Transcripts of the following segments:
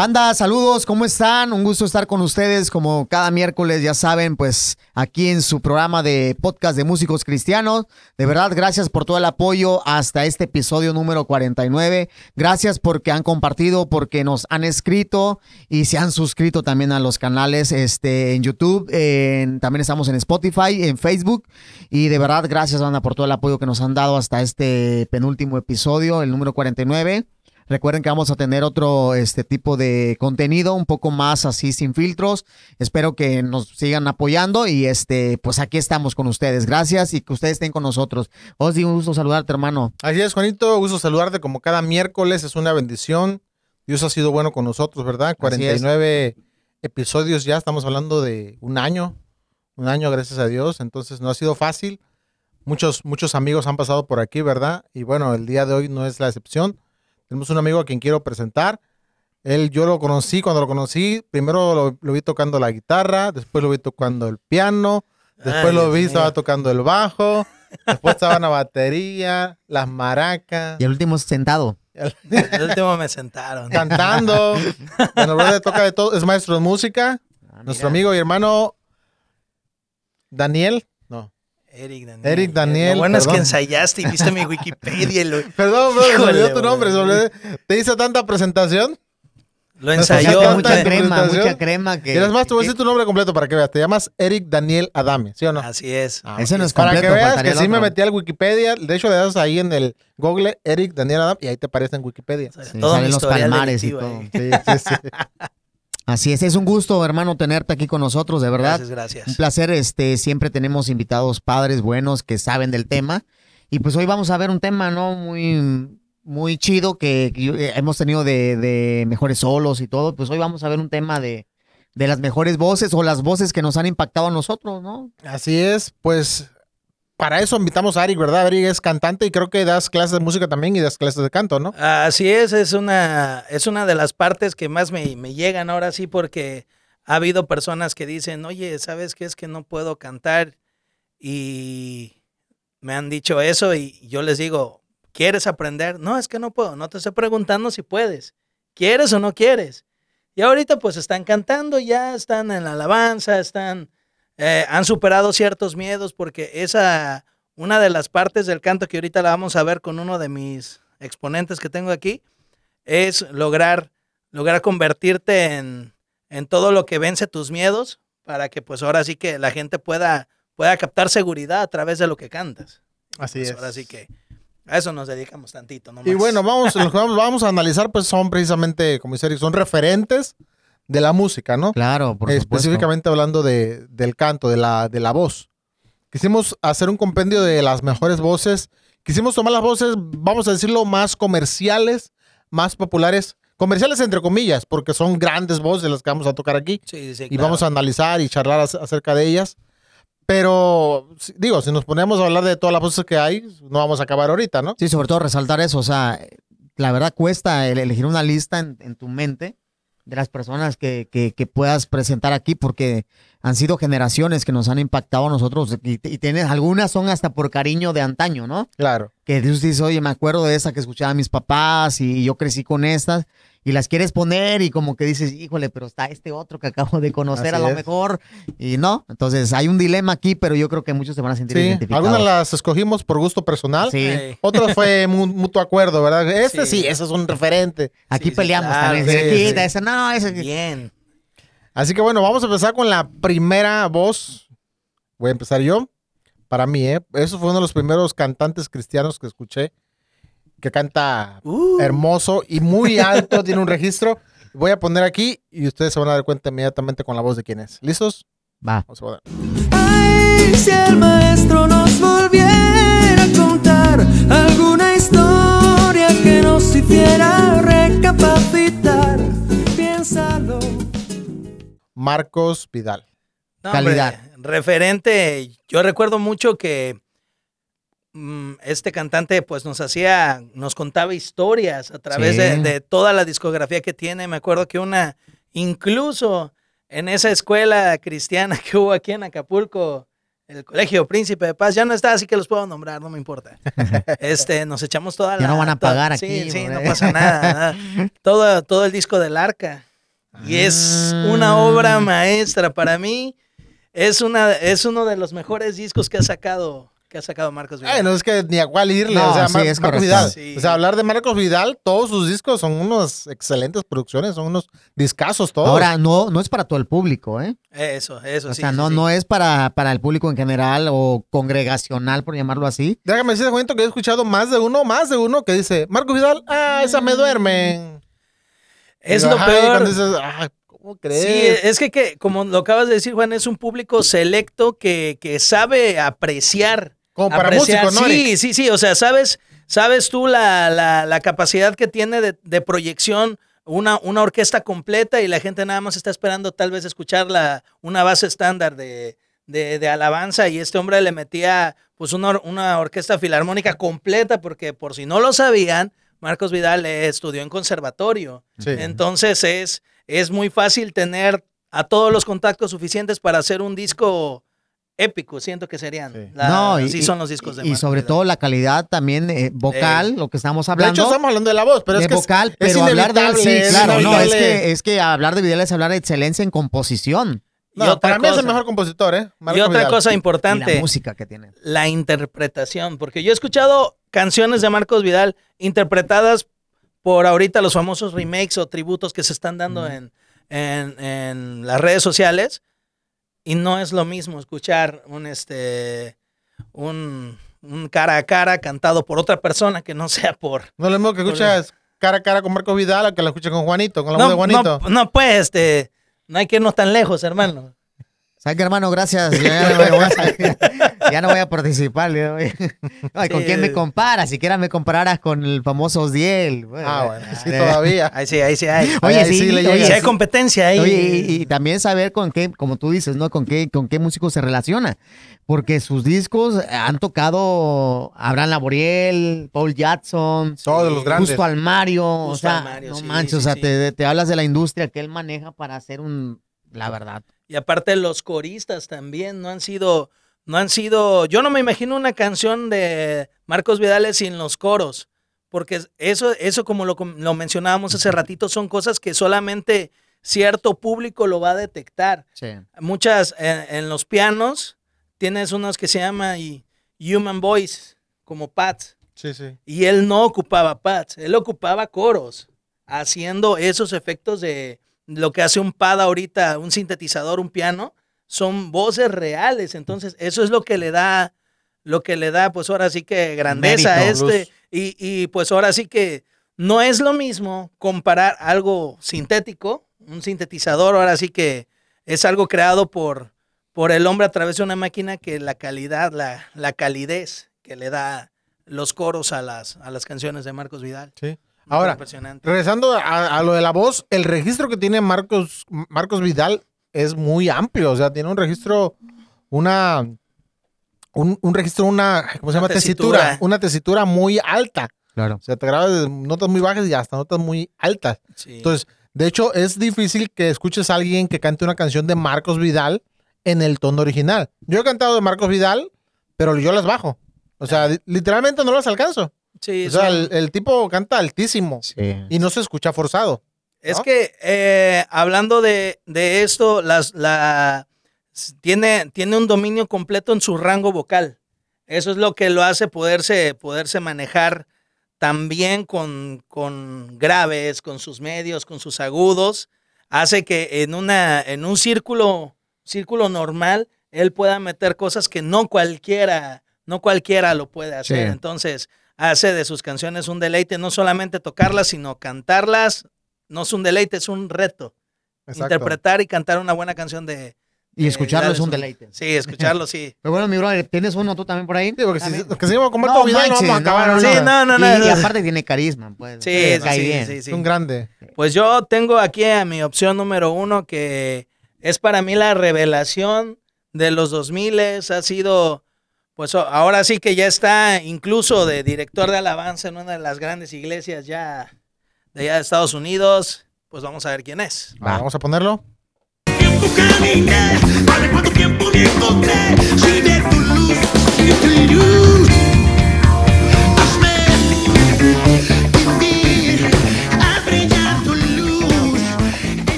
Banda, saludos, ¿cómo están? Un gusto estar con ustedes como cada miércoles, ya saben, pues aquí en su programa de podcast de músicos cristianos. De verdad, gracias por todo el apoyo hasta este episodio número 49. Gracias porque han compartido, porque nos han escrito y se han suscrito también a los canales este, en YouTube. también estamos en Spotify, en Facebook. Y de verdad, gracias, banda, por todo el apoyo que nos han dado hasta este penúltimo episodio, el número 49. Recuerden que vamos a tener otro este tipo de contenido un poco más así sin filtros. Espero que nos sigan apoyando y este pues aquí estamos con ustedes. Gracias y que ustedes estén con nosotros. Osdi, un gusto saludarte, hermano. Así es, Juanito, gusto saludarte como cada miércoles, es una bendición. Dios ha sido bueno con nosotros, ¿verdad? 49 episodios ya, estamos hablando de un año, un año gracias a Dios, entonces no ha sido fácil. Muchos muchos amigos han pasado por aquí, ¿verdad? Y bueno, el día de hoy no es la excepción. Tenemos un amigo a quien quiero presentar. Él, yo lo conocí, cuando lo conocí, primero lo, vi tocando la guitarra, después lo vi tocando el piano, después lo vi, estaba tocando el bajo, después estaba en la batería, las maracas. Y el último sentado. El, último me sentaron. Cantando. bueno, toca de todo, es maestro de música. Ah, Nuestro amigo y hermano Daniel. Eric Daniel. Eric Daniel. Lo bueno es que ensayaste y viste mi Wikipedia. Lo... Perdón, bro, se olvidó tu nombre. ¿Te hizo tanta presentación? Lo ensayó. Mucha crema, mucha crema. Que, y además, te voy a decir tu nombre completo para que veas. Te llamas Eric Daniel Adame, ¿sí o no? Así es. Ah, Ese no es completo. Para que veas que sí me metí al Wikipedia. De hecho, le das ahí en el Google Eric Daniel Adame y ahí te aparece en Wikipedia. Sí, salen los palmares y todo. Sí, sí, sí. Así es, es un gusto, hermano, tenerte aquí con nosotros, de verdad. Gracias, gracias. Un placer, este, siempre tenemos invitados padres buenos que saben del tema. Y pues hoy vamos a ver un tema, ¿no? Muy, muy chido que, eh, hemos tenido de, de, mejores solos y todo. Pues hoy vamos a ver un tema de, de las mejores voces o las voces que nos han impactado a nosotros, ¿no? Así es, pues para eso invitamos a Ari, ¿verdad? Ari es cantante y creo que das clases de música también y das clases de canto, ¿no? Así es, es una, es una de las partes que más me, llegan ahora sí porque ha habido personas que dicen, oye, ¿sabes qué es que no puedo cantar? Y me han dicho eso y yo les digo, ¿quieres aprender? No, es que no puedo, no te estoy preguntando si puedes. ¿Quieres o no quieres? Y ahorita pues están cantando, ya están en la alabanza, están eh, han superado ciertos miedos porque esa, una de las partes del canto que ahorita la vamos a ver con uno de mis exponentes que tengo aquí, es lograr, lograr convertirte en, en todo lo que vence tus miedos para que pues ahora sí que la gente pueda, pueda captar seguridad a través de lo que cantas. Así pues es. Ahora sí que a eso nos dedicamos tantito. Y bueno, vamos, vamos a analizar, pues son precisamente, como dice Eric, son referentes de la música, ¿no? Claro, por Específicamente hablando de, del canto, de la, de la voz. Quisimos hacer un compendio de las mejores voces. Quisimos tomar las voces, vamos a decirlo, más comerciales, más populares. Comerciales entre comillas, porque son grandes voces las que vamos a tocar aquí. Sí, sí, y vamos a analizar y charlar acerca de ellas. Pero, digo, si nos ponemos a hablar de todas las voces que hay, no vamos a acabar ahorita, ¿no? Sí, sobre todo resaltar eso. O sea, la verdad cuesta elegir una lista en tu mente de las personas que, que, puedas presentar aquí, porque han sido generaciones que nos han impactado a nosotros y, tienes, algunas son hasta por cariño de antaño, ¿no? Claro. Que Dios dice, oye, me acuerdo de esa que escuchaba a mis papás y yo crecí con estas y las quieres poner y como que dices, híjole, pero está este otro que acabo de conocer a lo mejor y no. Entonces hay un dilema aquí, pero yo creo que muchos se van a sentir sí, identificados. Algunas las escogimos por gusto personal, sí. otras fue mutuo acuerdo, ¿verdad? Este sí, ese es un referente. Aquí peleamos también. ese, no, ese. Bien. Así que bueno, vamos a empezar con la primera voz. Voy a empezar yo. Para mí, ¿eh? Eso fue uno de los primeros cantantes cristianos que escuché que canta uh. hermoso y muy alto, tiene un registro. Voy a poner aquí y ustedes se van a dar cuenta inmediatamente con la voz de quién es. ¿Listos? Va. Vamos a ver. Ay, si el maestro nos volviera a contar alguna historia que nos hiciera recapacitar, piénsalo. Marcos Vidal. Calidad. referente, yo recuerdo mucho que este cantante pues nos hacía, nos contaba historias a través de, toda la discografía que tiene. Me acuerdo que una, incluso en esa escuela cristiana que hubo aquí en Acapulco, el Colegio Príncipe de Paz, ya no está, así que los puedo nombrar, no me importa. Este, nos echamos toda la... Ya no van a pagar sí, aquí, Sí, no hombre. pasa nada. nada. Todo, todo el disco del Arca. Y es Ah. una obra maestra para mí. Es, una, es uno de los mejores discos que ha sacado, que ha sacado Marcos Vidal. Ay, no es que ni a cuál irle. No, o sea, sí, Mar- es Marcos. Vidal. Sí. O sea, hablar de Marcos Vidal, todos sus discos son unos excelentes producciones, son unos discazos todos. Ahora, no, no es para todo el público, ¿eh? Eso, eso, O sí. sea, sí, no, sí. no es para, para el público en general o congregacional, por llamarlo así. Déjame decirte, Juanito, que he escuchado más de uno, más de uno que dice, Marcos Vidal, ah, esa me duermen. Es lo peor. cuando dices, ah, ¿cómo crees? Sí, es que, que, como lo acabas de decir, Juan, es un público selecto que, que sabe apreciar. Como para apreciar. músicos, ¿no? Sí, sí, sí. O sea, sabes, sabes tú la, la- la capacidad que tiene de, de proyección una, una orquesta completa y la gente nada más está esperando tal vez escuchar la, una base estándar de, de, de alabanza y este hombre le metía pues una, una orquesta filarmónica completa porque por si no lo sabían, Marcos Vidal estudió en conservatorio. Sí. Entonces es, es muy fácil tener a todos los contactos suficientes para hacer un disco épico, siento que serían. Sí. La- no, y, así son los discos de Y Marcos sobre todo la calidad también eh, vocal, lo que estamos De hablando. hecho, estamos hablando de la voz, pero de es que es- vocal, es pero hablar de sí, es claro, no, es que, es que hablar de Vidal es hablar de excelencia en composición No, Y para mí es el mejor compositor, ¿eh? Y Marcos otra Vidal. cosa y la importante, música que tiene. la interpretación, porque yo he escuchado canciones de Marcos Vidal interpretadas por ahorita los famosos remakes o tributos que se están dando en, en, en las redes sociales y no es lo mismo escuchar un este un, un cara a cara cantado por otra persona que no sea por No es lo mismo que escuchas cara a cara con Marcos Vidal a que la escuches con Juanito, con la voz de Juanito. no, no, pues este no hay que irnos tan lejos hermano ¿Sabes qué, hermano? Gracias. Yo ya, no voy a salir. Ya no voy a participar. ya no voy- Ay, ¿Con Sí. quién me comparas? Siquiera me compararas con el famoso Osdiel. Ah, bueno, sí, Eh, todavía. ahí sí ahí sí hay Oye, Ahí sí, sí le oye, hay competencia ahí Oye, y, y también saber con qué, como tú dices, ¿no? Con qué, con qué músicos se relaciona. Porque sus discos han tocado Abraham Laboriel, Paul Jackson, Todos los grandes. Justo al Mario. o sea, al Mario, no sí, manches, sí, o sea, sí. te, te hablas de la industria que él maneja para hacer un, la verdad. Y aparte los coristas también no han sido, no han sido, yo no me imagino una canción de Marcos Vidales sin los coros, porque eso, eso como lo, lo mencionábamos hace ratito, son cosas que solamente cierto público lo va a detectar. Sí. Muchas, en, en los pianos, tienes unos que se llama y- Human Voice, como pads, Sí, sí. y él no ocupaba pads, él ocupaba coros, haciendo esos efectos de lo que hace un pad ahorita, un sintetizador, un piano, son voces reales. Entonces, eso es lo que le da, lo que le da, pues ahora sí que grandeza a este. Y, y pues ahora sí que no es lo mismo comparar algo sintético, un sintetizador, ahora sí que es algo creado por, por el hombre a través de una máquina que la calidad, la, la calidez que le da los coros a las, a las canciones de Marcos Vidal. sí. Ahora, Impresionante. regresando a, a lo de la voz, el registro que tiene Marcos, Marcos Vidal es muy amplio. O sea, tiene un registro, una. Un, un registro, una. ¿Cómo se Una llama? Tesitura. tesitura. Una tesitura muy alta. Claro. O sea, te grabas de notas muy bajas y hasta notas muy altas. Sí. Entonces, de hecho, es difícil que escuches a alguien que cante una canción de Marcos Vidal en el tono original. Yo he cantado de Marcos Vidal, pero yo las bajo. O sea, li- literalmente no las alcanzo. Sí, O sea, el, el tipo canta altísimo Sí. y no se escucha forzado. Es ¿no? que eh, hablando de, de esto, las, la, tiene, tiene un dominio completo en su rango vocal. Eso es lo que lo hace poderse, poderse manejar también con, con graves, con sus medios, con sus agudos. Hace que en, una, en un círculo, círculo normal él pueda meter cosas que no cualquiera, no cualquiera lo puede hacer. Sí. Entonces hace de sus canciones un deleite, no solamente tocarlas, sino cantarlas no es un deleite, es un reto. Exacto. Interpretar y cantar una buena canción de... Y escucharlo es un deleite. Sí, escucharlo sí. Pero bueno, mi brother, ¿tienes uno tú también por ahí? Sí, porque si, que seguimos con Marcos No no manches, vamos a acabar. no. Sí, no, no, no. y, no. y aparte tiene carisma, pues. Sí, sí, cae sí, bien. sí, Es sí. un grande. Pues yo tengo aquí a mi opción número uno que es para mí la revelación de los 2000 ha sido, pues o- ahora sí que ya está incluso de director de alabanza en una de las grandes iglesias ya de allá de Estados Unidos. Pues vamos a ver quién es. Va, Vamos a ponerlo. Tiempo caminé, para cuánto tiempo me encontré. Sigue tu luz, tu luz.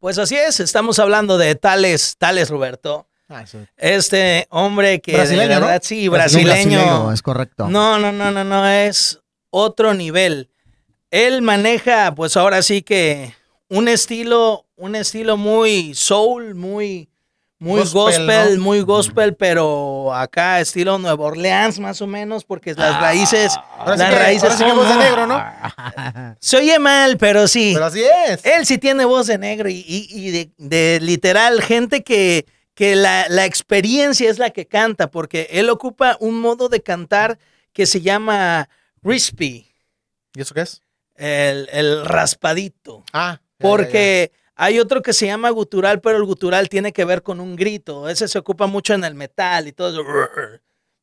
Pues así es, estamos hablando de tales, tales Roberto. Ah, sí. Este hombre que Brasileño, de ¿no? verdad, sí, Un brasileño. es correcto. No, no, no, no, no, es otro nivel. Él maneja, pues ahora sí que un estilo, un estilo muy soul, muy, muy Gospel, gospel, ¿no? muy gospel, pero acá estilo Nueva Orleans más o menos, porque las raíces, Ahora sí las que- raíces ahora sí que son- voz de negro, ¿no? Se oye mal, pero sí. Pero así es. Él sí tiene voz de negro y, y- y de, de literal gente que, que la, la experiencia es la que canta, porque él ocupa un modo de cantar que se llama crispy, ¿Y eso qué es? el, el raspadito. Ah. ya, ya, Porque hay otro que se llama gutural, pero el gutural tiene que ver con un grito. Ese se ocupa mucho en el metal y todo eso.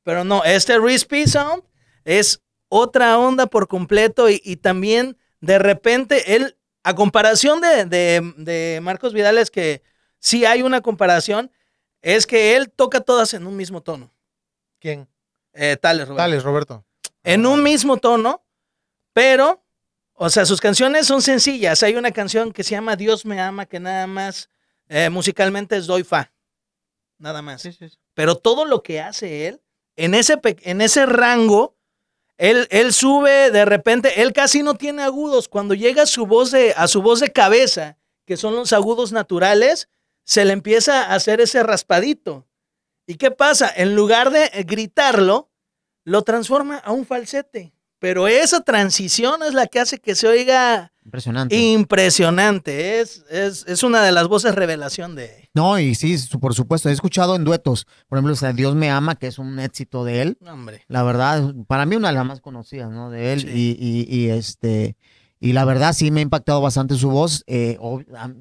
Pero no, este crispy sound es otra onda por completo y, y también de repente él, a comparación de, de- de Marcos Vidal, es que sí hay una comparación, es que él toca todas en un mismo tono. ¿Quién? Eh, tales, Roberto. Dale, Roberto. En un mismo tono, pero, o sea, sus canciones son sencillas. Hay una canción que se llama Dios me ama, que nada más eh, musicalmente es doy fa. Nada más. Pero todo lo que hace él, en ese, en ese rango, él, él sube de repente, él casi no tiene agudos. Cuando llega a su voz de, a su voz de cabeza, que son los agudos naturales, se le empieza a hacer ese raspadito. ¿Y qué pasa? En lugar de gritarlo, lo transforma a un falsete. Pero esa transición es la que hace que se oiga Impresionante. impresionante. Es, es, es una de las voces revelación de... No, y sí, por supuesto, he escuchado en duetos, por ejemplo, o sea, Dios me ama, que es un éxito de él. Hombre. La verdad, para mí una de las más conocidas, ¿no? De él. Sí. Y, y- y, este, y la verdad sí me ha impactado bastante su voz. eh,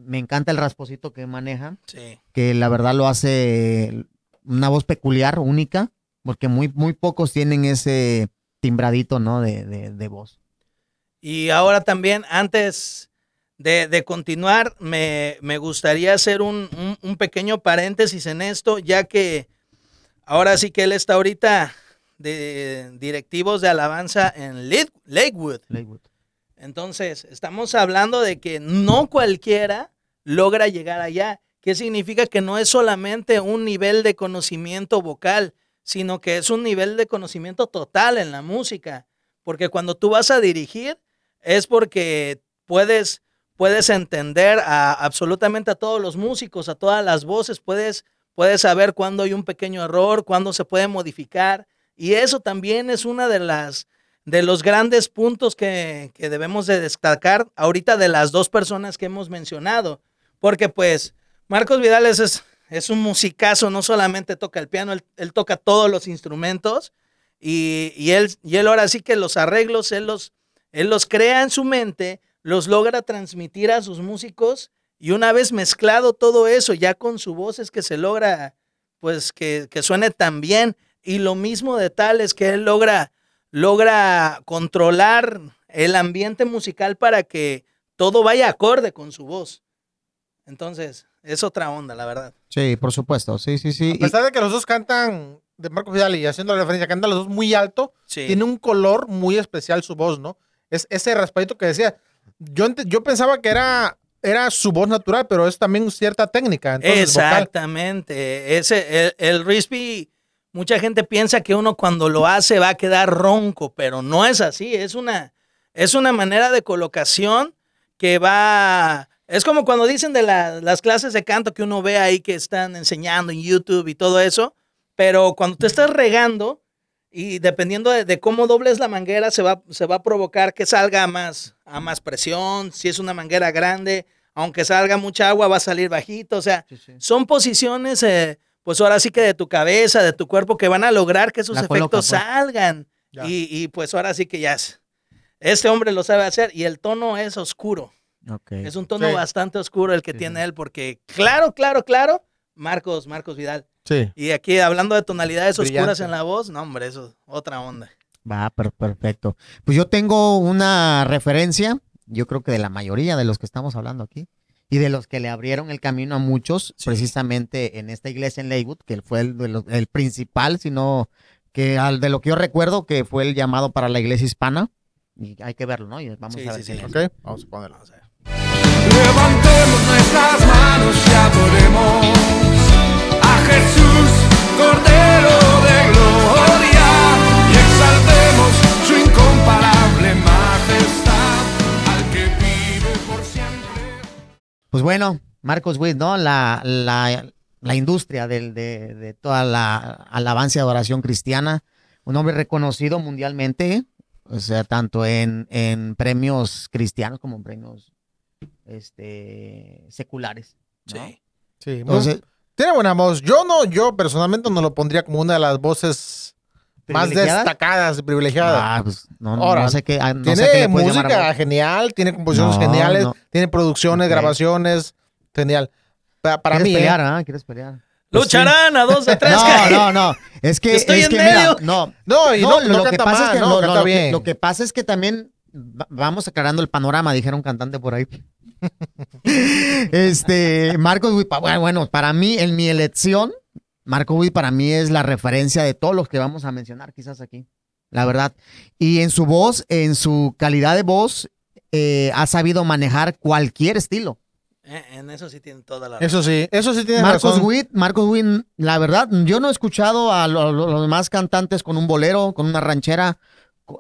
me encanta el rasposito que maneja, Sí. que la verdad lo hace una voz peculiar, única, porque muy, muy pocos tienen ese timbradito, ¿no? De, de, de voz. Y ahora también, antes de, de continuar, me, me gustaría hacer un, un- un pequeño paréntesis en esto, ya que ahora sí que él está ahorita de directivos de alabanza en Lake- Lakewood. Lakewood. Entonces, estamos hablando de que no cualquiera logra llegar allá. ¿Qué significa? Que no es solamente un nivel de conocimiento vocal, sino que es un nivel de conocimiento total en la música. Porque cuando tú vas a dirigir, es porque puedes, puedes entender a absolutamente a todos los músicos, a todas las voces, puedes, puedes saber cuándo hay un pequeño error, cuándo se puede modificar. Y eso también es una de las de los grandes puntos que, que debemos de destacar ahorita de las dos personas que hemos mencionado. Porque pues Marcos Vidal es, es, es un musicazo, no solamente toca el piano, él, toca todos los instrumentos y, y él, y él ahora sí que los arreglos, él los, él los crea en su mente, los logra transmitir a sus músicos y una vez mezclado todo eso ya con su voz es que se logra pues que, que suene tan bien y lo mismo de tal es que él logra logra controlar el ambiente musical para que todo vaya acorde con su voz. Entonces, es otra onda, la verdad. Sí, por supuesto. Sí, sí, sí. A Y- pesar de que los dos cantan, de Marco Vidal y haciendo la referencia, cantan los dos muy alto, Sí. tiene un color muy especial su voz, ¿no? Es ese raspadito que decía. Yo, yo pensaba que era, era su voz natural, pero es también cierta técnica. Entonces, vocal. Exactamente. Ese, el, el Risby, mucha gente piensa que uno cuando lo hace va a quedar ronco, pero no es así. Es una, es una manera de colocación que va. Es como cuando dicen de la- las clases de canto que uno ve ahí que están enseñando en YouTube y todo eso, pero cuando te estás regando y dependiendo de, de cómo dobles la manguera, se va, se va a provocar que salga a más, a más presión. Si es una manguera grande, aunque salga mucha agua, va a salir bajito. O sea, son posiciones, eh, pues ahora sí que de tu cabeza, de tu cuerpo, que van a lograr que esos La coloca, efectos pues. salgan. Y, y, pues ahora sí que ya es. Este hombre lo sabe hacer y el tono es oscuro. Es un tono Sí. bastante oscuro el que Sí, tiene él, porque claro, claro, claro, Marcos, Marcos Vidal. Sí. Y aquí hablando de tonalidades oscuras en la voz, no, hombre, eso otra onda. Va, per- perfecto. Pues yo tengo una referencia yo creo que de la mayoría de los que estamos hablando aquí y de los que le abrieron el camino a muchos, Sí. precisamente en esta iglesia en Leywood, que fue el, de los- el principal, sino que al de lo que yo recuerdo que fue el llamado para la iglesia hispana. Y hay que verlo, ¿no? Y vamos Sí, a ver. sí, sí. es. Ok, vamos a ponerlo. Vamos a ver. Levantemos nuestras manos y adoremos a Jesús, Cordero de Gloria, y exaltemos su incomparable majestad al que vive por siempre. Pues bueno, Marcos Witt, ¿no? La, industria de, toda la alabanza y adoración cristiana. Un hombre reconocido mundialmente, o sea, tanto en premios cristianos como en premios este, seculares. ¿no? Sí. Sí, Entonces, tiene buena voz. Yo no, yo personalmente no lo pondría como una de las voces más destacadas y privilegiadas. Ah, pues no, no- Ahora, no sé qué, ah, sé tiene qué le puedes llamar música genial, tiene composiciones No, geniales, no. tiene producciones, grabaciones, genial. Pa- para ¿Quieres mí, ¿eh? pelear, ah? ¿Quieres pelear? Pues Lucharán a dos de tres. No, no, no. Es que, Estoy es en que mira, no, No, y no, lo que canta pasa mal, es que no, lo, que- lo que pasa es que también vamos aclarando el panorama, dijeron cantante por ahí. este, Marcos Witt, pa- bueno, bueno, para mí, en mi elección, Marco Witt para mí es la referencia de todos los que vamos a mencionar quizás aquí, la verdad. Y en su voz, en su calidad de voz, eh, ha sabido manejar cualquier estilo. Eh, En eso sí tiene toda la razón. Eso sí, eso sí tiene Marcos razón. Witt, Marcos Witt, la verdad, yo no he escuchado a lo- lo- los demás cantantes con un bolero, con una ranchera,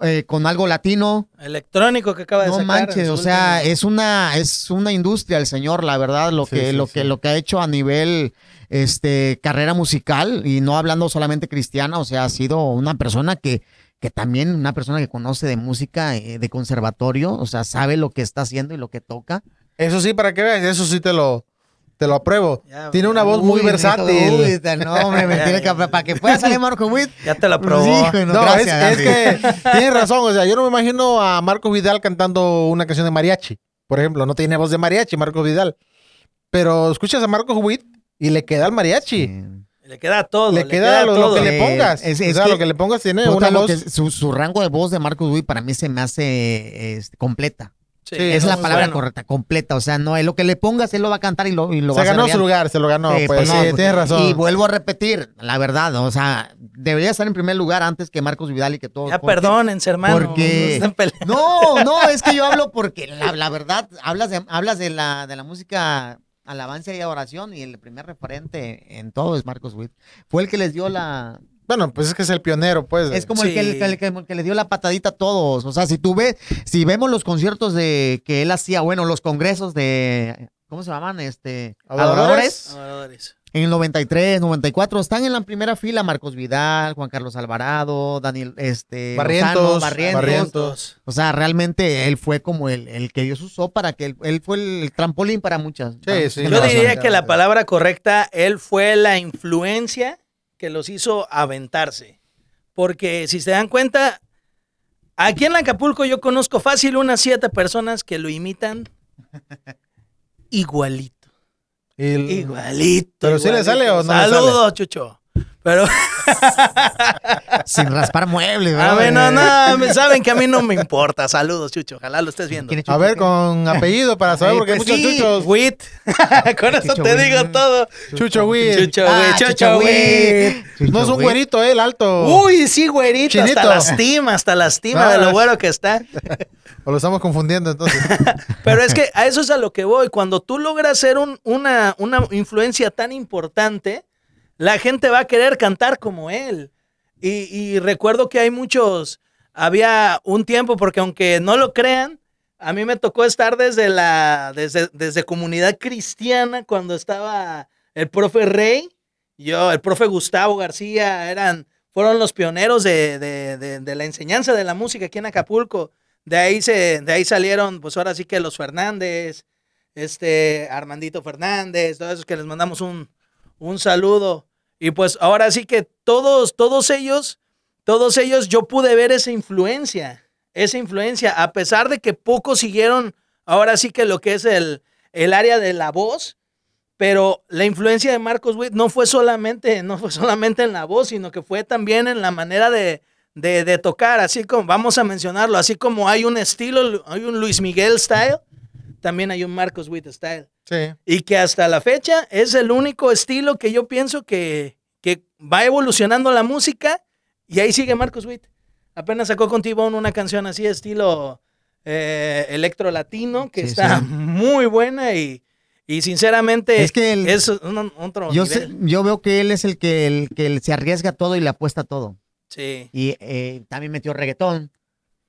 eh, con algo latino. Electrónico que acaba de No sacar. manches, o sea, último- es una, es una industria el señor, la verdad, lo Sí, que, sí, lo sí. que, lo que ha hecho a nivel, este, carrera musical y no hablando solamente cristiana, o sea, ha sido una persona que, que también, una persona que conoce de música, eh, de conservatorio, o sea, sabe lo que está haciendo y lo que toca. Eso sí, para que veas, eso sí te lo, te lo apruebo. Ya, tiene una voz muy Uy, versátil. Uy, no, hombre, me tiene que, para que pueda salir Marco Witt. Ya te la pues, probó. hijo, no, No, gracias, es, que tienes razón. O sea, yo no me imagino a Marcos Vidal cantando una canción de mariachi. Por ejemplo, no tiene voz de mariachi, Marcos Vidal. Pero escuchas a Marcos Witt y le queda el mariachi. Sí. Le queda todo. Le, queda, lo, lo todo. que le Eh, pongas. es- o es sea, que- lo que le pongas tiene una voz. que- su, su rango de voz de Marcos Witt para mí se me hace este, completa. Sí, es no, la palabra bueno. correcta, completa. O sea, no, lo que le pongas, él lo va a cantar y lo, y lo va se a hacer ganó su lugar, se lo ganó. Sí, pues pues, sí, no, pues, tienes razón. Y vuelvo a repetir, la verdad, o sea, debería estar en primer lugar antes que Marcos Vidal y que todos. Ya porque- perdónense, hermano. porque- no. No, no, es que yo hablo porque la, la verdad, hablas de, hablas de la, de la música alabanza y adoración y el primer referente en todo es Marcos Witt. Fue el que les dio la, Bueno, pues es que es el pionero, pues. Es como el, que, el, Sí. que- el que- el que le dio la patadita a todos. O sea, si tú ves, si vemos los conciertos de que él hacía, bueno, los congresos de, ¿cómo se llaman? Este, Adoradores. adoradores. En el 93, 94, están en la primera fila Marcos Vidal, Juan Carlos Alvarado, Daniel, este, Barrientos, Lozano, Barrientos. Barrientos. O sea, realmente él fue como el, el que Dios usó para que él, él fue el, trampolín para muchas. para muchas sí, Yo diría que la palabra correcta, él fue la influencia que los hizo aventarse. Porque si se dan cuenta, aquí en Acapulco yo conozco fácil unas siete personas que lo imitan igualito. El- Igualito. ¿Pero sí le sale o no? Saludos, Chucho. Pero, Sin raspar muebles, a ¿verdad? ver, no, no, saben que a mí no me importa. Saludos, Chucho. Ojalá lo estés viendo. ¿Quién es A ver, con apellido para saber, porque hay pues muchos sí. chuchos. Wit. Con eso Chucho te Witt. digo todo. Chucho Witt. Chucho, Ah, Witt, Chucho. Chucho No es un güerito, eh, el alto. Uy, sí, güerito. Chinito. Hasta lastima, hasta lastima de lo güero que está. O lo estamos confundiendo entonces. Pero es que a eso es a lo que voy. Cuando tú logras ser un- una, una influencia tan importante, la gente va a querer cantar como él. Y, y recuerdo que hay muchos, había un tiempo, porque aunque no lo crean, a mí me tocó estar desde la, desde, desde comunidad cristiana cuando estaba el profe Rey, yo, el profe Gustavo García, eran, fueron los pioneros de, de- de- de la enseñanza de la música aquí en Acapulco. De ahí, se, de ahí salieron, pues ahora sí que los Fernández, este Armandito Fernández, todos esos que les mandamos un, un saludo. Y pues ahora sí que todos, todos ellos, todos ellos, yo pude ver esa influencia, esa influencia, a pesar de que pocos siguieron ahora sí que lo que es el, el área de la voz, pero la influencia de Marcos Witt no fue solamente, no fue solamente en la voz, sino que fue también en la manera de, de, de tocar, así como, vamos a mencionarlo, así como hay un estilo, hay un Luis Miguel style, también hay un Marcos Witt style. Sí. Y que hasta la fecha es el único estilo que yo pienso que, que va evolucionando la música y ahí sigue Marcos Witt. Apenas sacó con T-Bone una canción así, estilo eh, electro latino, que Sí, está sí. muy buena y, y sinceramente Es que el- es un- otro Yo, nivel. sé- yo veo que él es el que, el que se arriesga todo y le apuesta todo. Sí. Y eh, también metió reggaetón.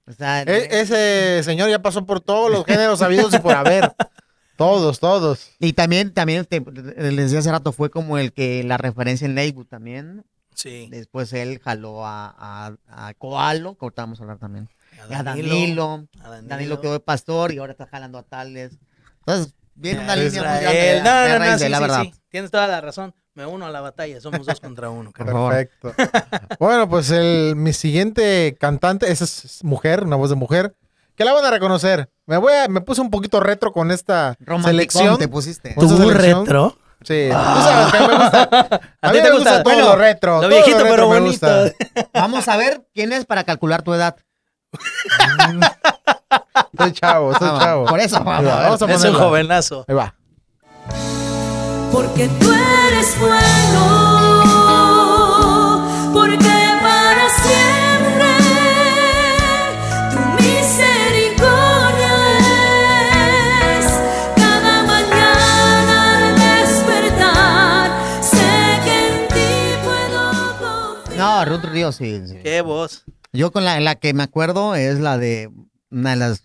O sea, E- ese señor ya pasó por todos los géneros habidos y por haber. Todos, todos. y también, también te- les decía hace rato, fue como el que la referencia en Lakewood también. Sí. Después él jaló a, a, a Koalo, que ahorita vamos a hablar también. Y a Danilo, Danilo. a Danilo. Danilo quedó de pastor y ahora está jalando a Tales. Entonces, viene una línea muy grande de, No, de no, no, sí, la sí, verdad. sí. Tienes toda la razón. Me uno a la batalla. Somos dos contra uno. Perfecto. bueno, pues el, mi siguiente cantante, esa es mujer, una voz de mujer, que la van a reconocer. Me voy a, me puse un poquito retro con esta Romanticón selección. te pusiste. ¿Tú selección. retro? Sí. Tú sabes que me gusta. ¿A A, ti mí te me gusta? gusta todo Bueno, lo retro. Lo todo viejito, retro pero me bonito. gusta. Vamos a ver quién es para calcular tu edad. Estoy chavo, estoy Ah, chavo. Por eso, vamos, va, a ver. vamos a Es un jovenazo. Ahí va. Porque tú eres bueno, porque Ruth Ríos, sí. sí. Qué voz. Yo con la, la que me acuerdo es la de una de las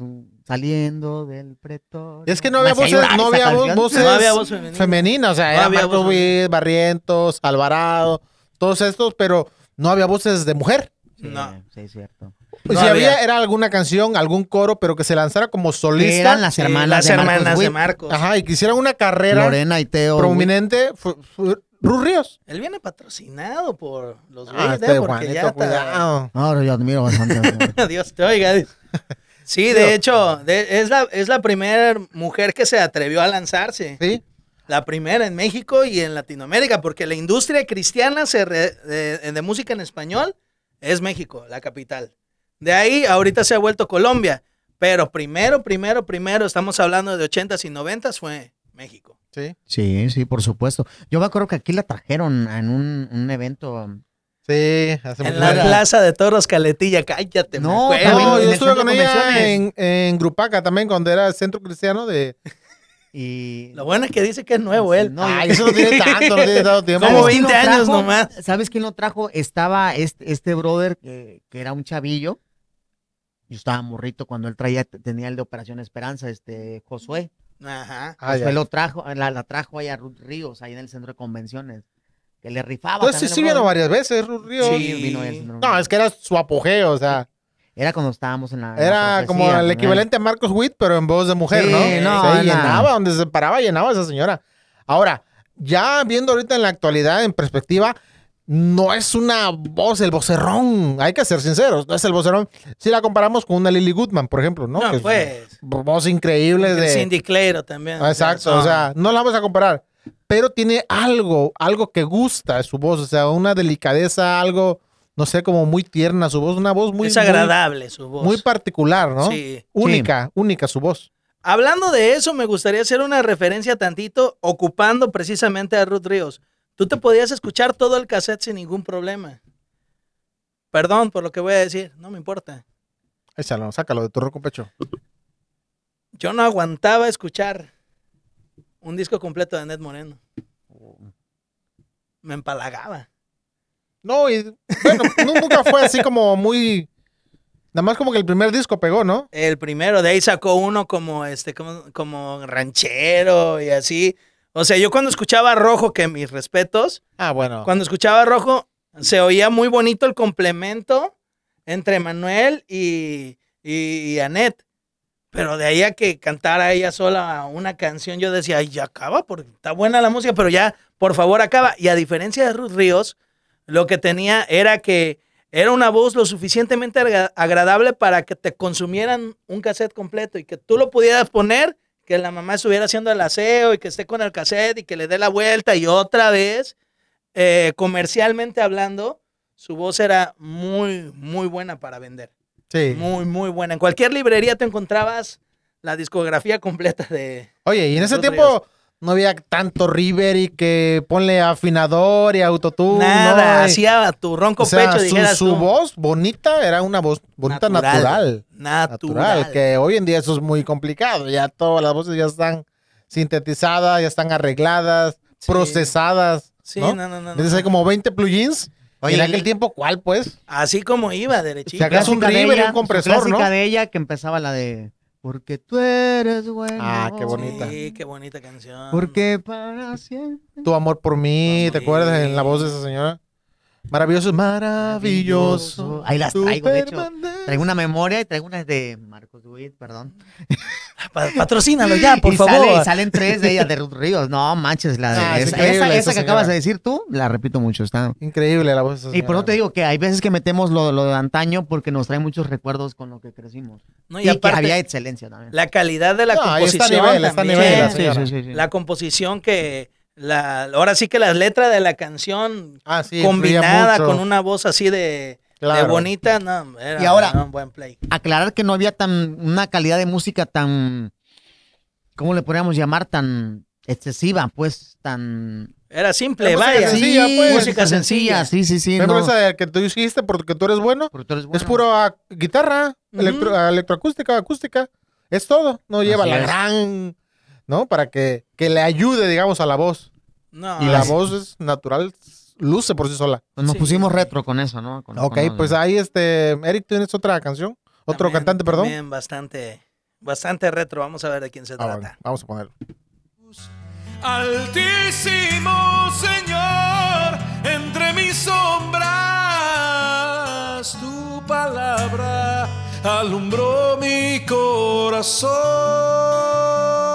saliendo del pretor. Y es que no había voces, no había vo- voces No había voz femenina. femeninas, o sea, No era Marcos Witt, Barrientos, Alvarado, todos estos, pero no había voces de mujer. No. Sí, es cierto. Y No si había, había. era alguna canción, algún coro, pero que se lanzara como solista. Eran las Sí, hermanas las de Marcos hermanas de Witt. Marcos. Ajá, y quisieran una carrera Lorena y Teo. prominente, fue, fue Ruth Ríos. Él viene patrocinado por los Ah, este ¿eh? Porque Juanito, ya está- cuidado. No, yo admiro bastante. Dios te oiga. Sí, de hecho, de- es la, es la primera mujer que se atrevió a lanzarse. Sí, La primera en México y en Latinoamérica, porque la industria cristiana se re- de, de música en español es México, la capital. De ahí ahorita se ha vuelto Colombia, pero primero, primero, primero, estamos hablando de 80s y 90s, fue México. Sí, sí, sí, por supuesto. Yo me acuerdo que aquí la trajeron en un, un evento. sí. hace En la. Plaza de Toros Caletilla, cállate, me No, acuerdo. también No, en yo el estuve con ella en, en Grupaca también, cuando era el centro cristiano de... Y. Lo bueno es que dice que es nuevo él. No, Ay, eso no tiene tanto, no tiene tanto tiempo. Como ¿Sabes quién 20 lo años trajo? nomás. ¿Sabes quién lo trajo? Estaba este, este brother que, que era un chavillo. Yo estaba morrito cuando él traía, tenía el de Operación Esperanza, este Josué. Ajá. Ah, ya. lo trajo, la, la trajo ahí a Ruth Ríos, ahí en el centro de convenciones. Que le rifaba. Entonces sí, también sí el vino varias veces, Ruth Ríos. Sí, vino ahí al centro de No, es que era su apogeo, o sea, Era cuando estábamos en la. en la era como el equivalente a Marcos Witt, pero en voz de mujer, Sí, ¿no? no, Se llenaba, donde se paraba, llenaba esa señora. Ahora, ya viendo ahorita en la actualidad, en perspectiva, no es una voz, el vocerrón, hay que ser sinceros, no es el vocerrón. Si la comparamos con una Lily Goodman, por ejemplo, ¿no? No, Que es pues. Voz increíble de... Cindy Claro también. Exacto, o sea, no la vamos a comparar, pero tiene algo, algo que gusta de su voz, o sea, una delicadeza, algo, no sé, como muy tierna su voz, una voz muy, es agradable su voz. muy, muy particular, ¿no? Sí. Única, única su voz. Hablando de eso, me gustaría hacer una referencia tantito, ocupando precisamente a Ruth Ríos. Tú te podías escuchar todo el cassette sin ningún problema. Perdón por lo que voy a decir, no me importa. Échalo, sácalo de tu roco pecho. Yo no aguantaba escuchar un disco completo de Ned Moreno. Me empalagaba. No, y bueno, nu- nunca fue así como muy. Nada más como que el primer disco pegó, ¿no? El primero, de ahí sacó uno como este, como, como ranchero y así. O sea, yo cuando escuchaba Rojo, que mis respetos, Ah, bueno. Cuando escuchaba Rojo, se oía muy bonito el complemento entre Manuel y, y, y Annette. Pero de ahí a que cantara ella sola una canción, yo decía, ay, ya acaba, porque está buena la música, pero ya, por favor, acaba. Y a diferencia de Ruth Ríos, lo que tenía era que era una voz lo suficientemente agra- agradable para que te consumieran un cassette completo y que tú lo pudieras poner, que la mamá estuviera haciendo el aseo y que esté con el cassette y que le dé la vuelta y otra vez, eh, comercialmente hablando, su voz era muy, muy buena para vender. Sí. Muy, muy buena. En cualquier librería te encontrabas la discografía completa de... Oye, y en ese tiempo no había tanto River y que ponle afinador y autotune. Nada, ¿no? Hacía tu ronco o sea, pecho, su, dijeras su tú. voz bonita era una voz bonita natural. Natural. Natural. Que hoy en día eso es muy complicado. Ya todas las voces ya están sintetizadas, ya están arregladas, Sí. procesadas. Sí, ¿no? no, no, no. Entonces no. hay como 20 plugins. Oye, y en aquel tiempo, ¿cuál pues? Así como iba, derechito. Si acaso un River y un compresor, ¿no? de ella que empezaba la de Porque tú eres bueno. Ah, qué bonita. Sí, qué bonita canción. Porque para siempre. Tu amor por mí, ¿te Sí. acuerdas en la voz de esa señora? Maravilloso, maravilloso. Ahí las traigo, de hecho. Traigo una memoria y traigo una de Marcos Witt, perdón. Pa- patrocínalo ya, por y favor. Sale, y salen tres de ellas de Ruth Ríos. No manches, la de Ah, es esa, que acabas de decir tú, la repito mucho. Está. Increíble la voz de esa señora. Y por eso te digo que hay veces que metemos lo, lo de antaño porque nos trae muchos recuerdos con lo que crecimos. No, y y que aparte, había excelencia también. la calidad de la No, ahí está composición nivel, está nivel la Sí, señora. sí, sí, sí. La composición que... La, ahora sí que la letra de la canción Ah, sí, combinada con una voz así de, de Claro. bonita, no, era Y ahora- era un buen play. Aclarar que no había tan una calidad de música tan, ¿cómo le podríamos llamar? Tan excesiva, pues, tan... Era simple, Era música vaya. sencilla, Sí, pues. música sencilla. Sí, sí, sí. Ejemplo, no. esa de que tú dijiste porque tú eres bueno, Porque tú eres es bueno. puro ah, guitarra, electro- electroacústica, acústica. Es todo. No lleva Así la es. gran, ¿no? Para que, que le ayude, digamos, a la voz. No, Y la voz es natural, luce por sí sola. Pues nos Sí. pusimos retro con eso, ¿no? Con- Ok, con- pues ahí, este, Eric, ¿tienes otra canción? Otro también- cantante, perdón. También bastante, bastante retro. Vamos a ver de quién se Ah, trata. bueno, vamos a ponerlo. Altísimo Señor, entre mis sombras, tu palabra alumbró mi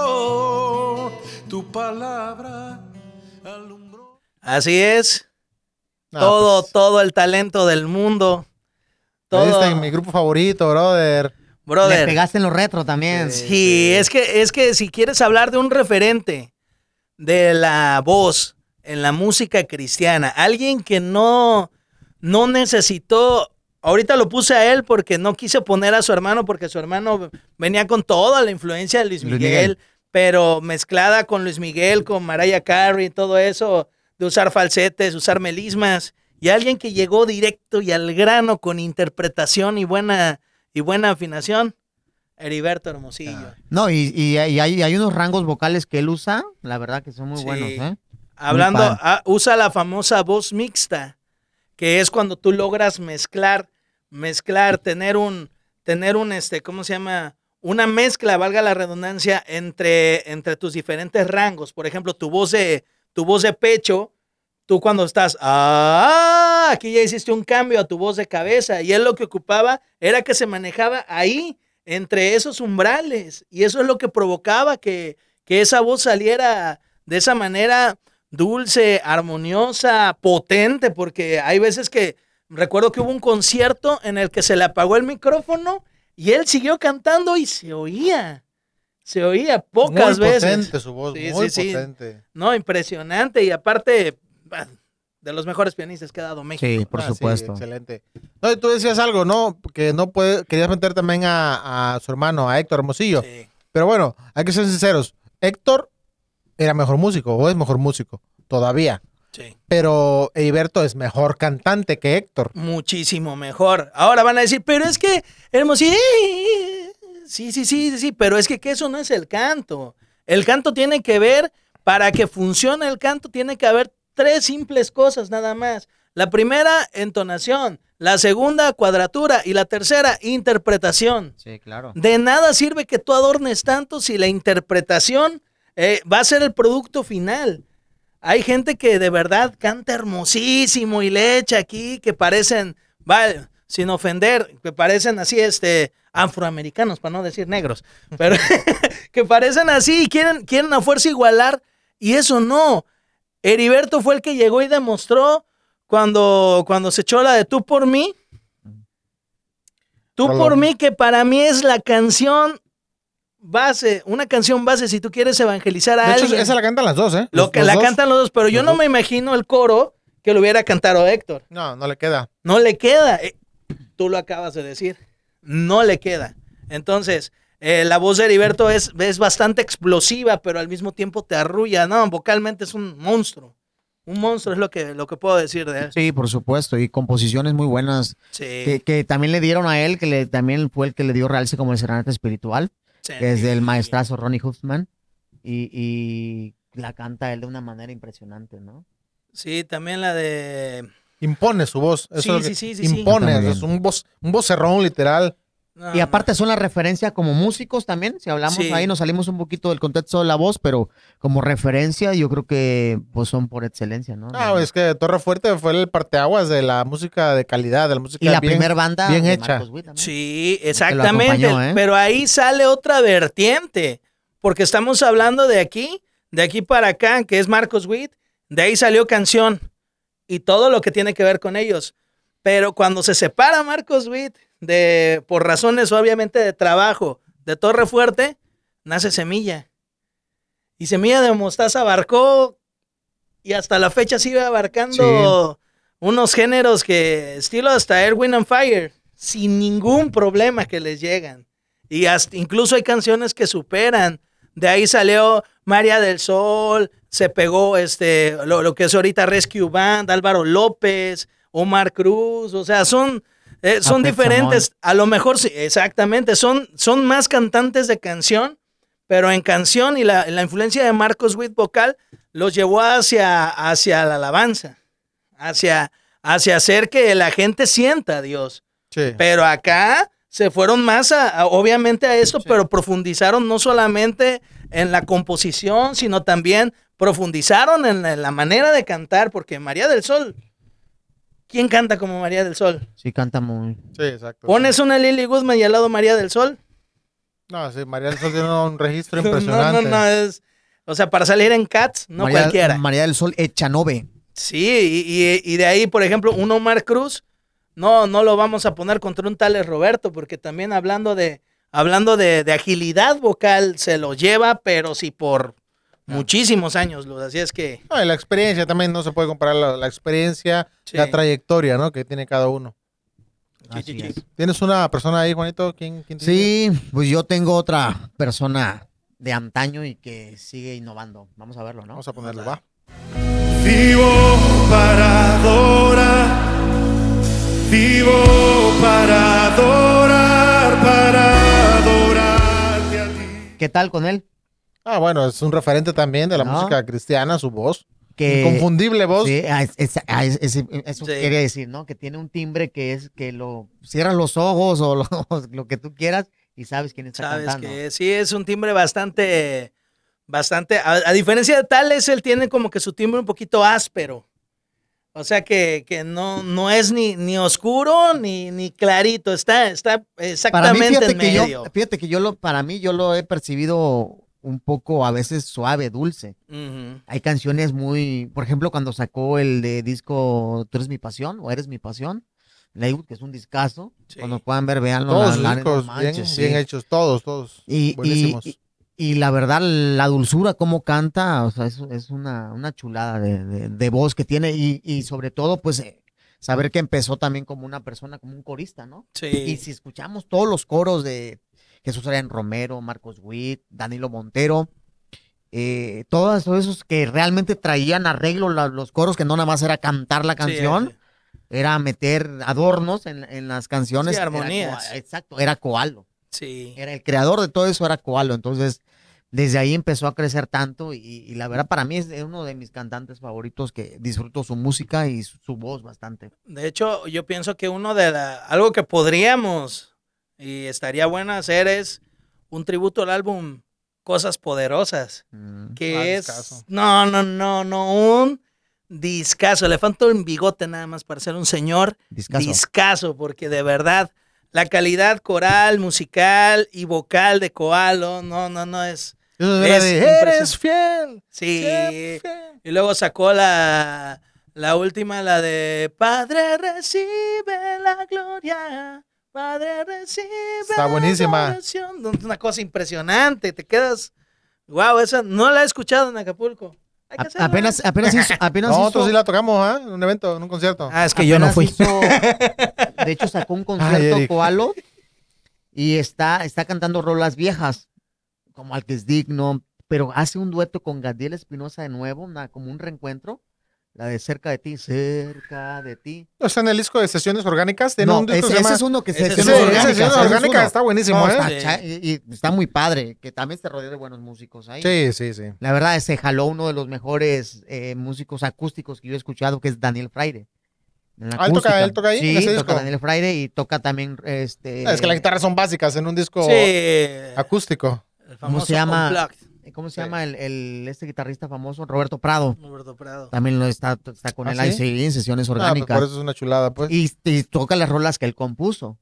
corazón. Tu palabra alumbró. Así es. Ah, todo, pues, todo el talento del mundo. Todo. en mi grupo favorito, brother. Le Brother. pegaste en lo retro también. Sí, es que, es que si quieres hablar de un referente de la voz en la música cristiana, alguien que no, no necesitó, ahorita lo puse a él porque no quise poner a su hermano porque su hermano venía con toda la influencia de Luis Luis Miguel, Miguel. pero mezclada con Luis Miguel, con Mariah Carey, todo eso, de usar falsetes, usar melismas, y alguien que llegó directo y al grano con interpretación y buena, y buena afinación, Heriberto Hermosillo. No, y, y hay, hay- hay unos rangos vocales que él usa, la verdad que son muy Sí. buenos, ¿eh? Hablando, ah, usa la famosa voz mixta, que es cuando tú logras mezclar, mezclar, tener un, tener un, este, ¿cómo se llama? Una mezcla, valga la redundancia, entre, entre tus diferentes rangos. Por ejemplo, tu voz de, tu voz de pecho, tú cuando estás, ah, aquí ya hiciste un cambio a tu voz de cabeza. Y él lo que ocupaba era que se manejaba ahí, entre esos umbrales. Y eso es lo que provocaba que, que esa voz saliera de esa manera dulce, armoniosa, potente, porque hay veces que recuerdo que hubo un concierto en el que se le apagó el micrófono y él siguió cantando y se oía. Se oía pocas muy veces. potente su voz, Sí, muy sí, sí. potente. No, impresionante. Y aparte, de los mejores pianistas que ha dado México. Sí, por Ah, sí, supuesto. excelente. No, y tú decías algo, ¿no? Que no puede, querías meter también a, a su hermano, a Héctor Hermosillo. Sí. Pero bueno, hay que ser sinceros. Héctor era mejor músico, o es mejor músico, todavía. Sí. Pero Heriberto es mejor cantante que Héctor. Muchísimo mejor. Ahora van a decir, pero es que Hermosillo. Sí, sí, sí, sí, sí, pero es que, que eso no es el canto. El canto tiene que ver, para que funcione el canto, tiene que haber tres simples cosas nada más. La primera, entonación. La segunda, cuadratura. Y la tercera, interpretación. Sí, claro. De nada sirve que tú adornes tanto si la interpretación eh, va a ser el producto final. Hay gente que de verdad canta hermosísimo y le echa aquí que parecen, va, sin ofender, que parecen así, este, afroamericanos, para no decir negros, pero que parecen así y quieren, quieren a fuerza igualar y eso no. Heriberto fue el que llegó y demostró cuando, cuando se echó la de tú por mí. Tú por mí, que para mí es la canción base, una canción base si tú quieres evangelizar a De hecho, alguien. esa la cantan las dos, ¿eh? Lo Los- que los la dos. cantan los dos, pero yo no me imagino el coro que lo hubiera cantado Héctor. No, no le queda. No le queda. Tú lo acabas de decir. No le queda. Entonces, eh, la voz de Heriberto es, es bastante explosiva, pero al mismo tiempo te arrulla. No, vocalmente es un monstruo. Un monstruo es lo que, lo que puedo decir de él. Sí, por supuesto, y composiciones muy buenas Sí. que, que también le dieron a él, que le, también fue el que le dio realce como el serenata espiritual, sí. que es del maestrazo Ronnie Huffman, y, y la canta él de una manera impresionante, ¿no? Sí, también la de. Impone su voz. Eso Sí, es lo que- sí, sí, sí, sí. Impone. Es un, voz, un vocerrón literal. no, Y aparte son la referencia como músicos también, si hablamos Sí. ahí nos salimos un poquito del contexto de la voz, pero como referencia yo creo que pues son por excelencia, ¿no? Ah, es que Torre Fuerte fue el parteaguas de la música de calidad, de la música y la primera banda bien de hecha. Marcos Witt también. Sí, exactamente. acompañó, ¿eh? Pero ahí sale otra vertiente. Porque estamos hablando de aquí, de aquí para acá, que es Marcos Witt. De ahí salió canción. Y todo lo que tiene que ver con ellos. Pero cuando se separa Marcos Witt, de, por razones obviamente de trabajo, de Torre Fuerte, nace Semilla. Y Semilla de Mostaza abarcó y hasta la fecha sigue abarcando unos géneros que, estilo hasta Air, Wind and Fire, sin ningún problema que les llegan. Y hasta, incluso hay canciones que superan. De ahí salió María del Sol, se pegó este, lo, lo que es ahorita Rescue Band, Álvaro López, Omar Cruz, o sea, son, eh, son Pet diferentes. A lo mejor sí, exactamente, son, son más cantantes de canción, pero en canción y la, la influencia de Marcos Witt vocal los llevó hacia, hacia la alabanza, hacia, hacia hacer que la gente sienta a Dios. Sí. Pero acá se fueron más a, a- obviamente a esto, pero profundizaron no solamente en la composición, sino también profundizaron en la, en la manera de cantar, porque María del Sol, ¿quién canta como María del Sol? Sí, canta muy... Sí, exacto. Pones una Lily Goodman y al lado María del Sol. No, sí, María del Sol tiene un registro No, impresionante. no, no, es, o sea, para salir en Cats, no María, cualquiera. María del Sol Echanove. Sí, y, y- y de ahí, por ejemplo, un Omar Cruz, no, no lo vamos a poner contra un tal Roberto, porque también hablando de, hablando de, de agilidad vocal, se lo lleva, pero sí por muchísimos años, Luz. Así es que, No, y la experiencia también no se puede comparar la, la experiencia, Sí. la trayectoria, ¿no? Que tiene cada uno. Así es. ¿Tienes una persona ahí, Juanito? ¿Quién? Sí, pues yo tengo otra persona de antaño y que sigue innovando. Vamos a verlo, ¿no? Vamos a ponerlo, va. Vivo para adorar, vivo para adorar, para. ¿Qué tal con él? Ah, bueno, es un referente también de la No. música cristiana, su voz. Que Inconfundible voz. Sí, ah, es- es- ah, es- es- eso Sí. quería decir, ¿no? Que tiene un timbre que es que lo cierras los ojos o lo, lo que tú quieras y sabes quién está sabes cantando. que sí es un timbre bastante, bastante, a, a diferencia de Tales, él tiene como que su timbre un poquito áspero. O sea que, que no, no es ni, ni oscuro ni, ni clarito, está, está Para mí, exactamente en que yo, medio. fíjate que yo lo, para mí yo lo he percibido un poco a veces suave, dulce. Hay canciones muy, por ejemplo, cuando sacó el de disco Tú eres mi pasión o Eres mi pasión, Leywood, que es un discazo. Sí. Cuando puedan ver, veanlo. Todos la- no manches, bien, sí. bien hechos, todos, todos. Y, y, buenísimos. y- y la verdad, la dulzura, cómo canta, o sea, es, es una, una chulada de, de- de voz que tiene y, y sobre todo, pues, eh, saber que empezó también como una persona, como un corista, ¿no? Sí. Y si escuchamos todos los coros de Jesús Arián Romero, Marcos Witt, Danilo Montero, eh, todos esos que realmente traían arreglo la- los coros, que no nada más era cantar la canción, sí. era meter adornos en, en las canciones. Sí, armonías. Exacto, era Coalo. Sí. Era el creador de todo eso, era Coalo. Entonces, desde ahí empezó a crecer tanto y, y la verdad para mí es uno de mis cantantes favoritos que disfruto su música y su, su voz bastante. De hecho, yo pienso que uno de la, algo que podríamos y estaría bueno hacer es un tributo al álbum Cosas Poderosas, Mm. que Ah, es discazo. no, no, no, no un discazo. Le falta un bigote nada más para ser un señor Discazo. discazo, porque de verdad la calidad coral, musical y vocal de Koalo, no, no, no es Eso era Es de, impresionante. eres fiel. sí. siempre fiel". Y luego sacó la, la última, la de Padre recibe la gloria. Padre recibe. Está buenísima. adoración". Una cosa impresionante. Te quedas. Wow, esa no la he escuchado en Acapulco. Hay que apenas, apenas hizo, apenas Nosotros hizo- sí la tocamos, ¿ah? En un evento, en un concierto. Ah, es que yo no fui. hizo- de hecho, sacó un Ay, concierto Eric. Koalo y está, está cantando rolas viejas, como Al que es digno, pero hace un dueto con Gadiel Espinosa de nuevo, una- como un reencuentro. La de cerca de ti, cerca de ti. Está en el disco de sesiones orgánicas. Tiene No, un disco ese, ese llama... es uno que se sesiones uno. ese orgánicas, sesiones es orgánicas está buenísimo, No, ¿eh? está y, y está muy padre, que también se rodea de buenos músicos ahí. Sí, sí, sí. La verdad, se jaló uno de los mejores eh, músicos acústicos que yo he escuchado, que es Daniel Fraire. En Ah, él toca- él toca ahí, en Sí, toca disco. Daniel Fraire y toca también este. Es que las guitarras son básicas en un disco Sí. acústico. El ¿Cómo se famoso llama? Unplugged, ¿Cómo se Sí. llama el, el- este guitarrista famoso? Roberto Prado. Roberto Prado. También lo está, está con ¿Ah, él ahí sí? en sesiones Ah, pues orgánicas. por eso es una chulada, pues. y, y toca las rolas que él compuso.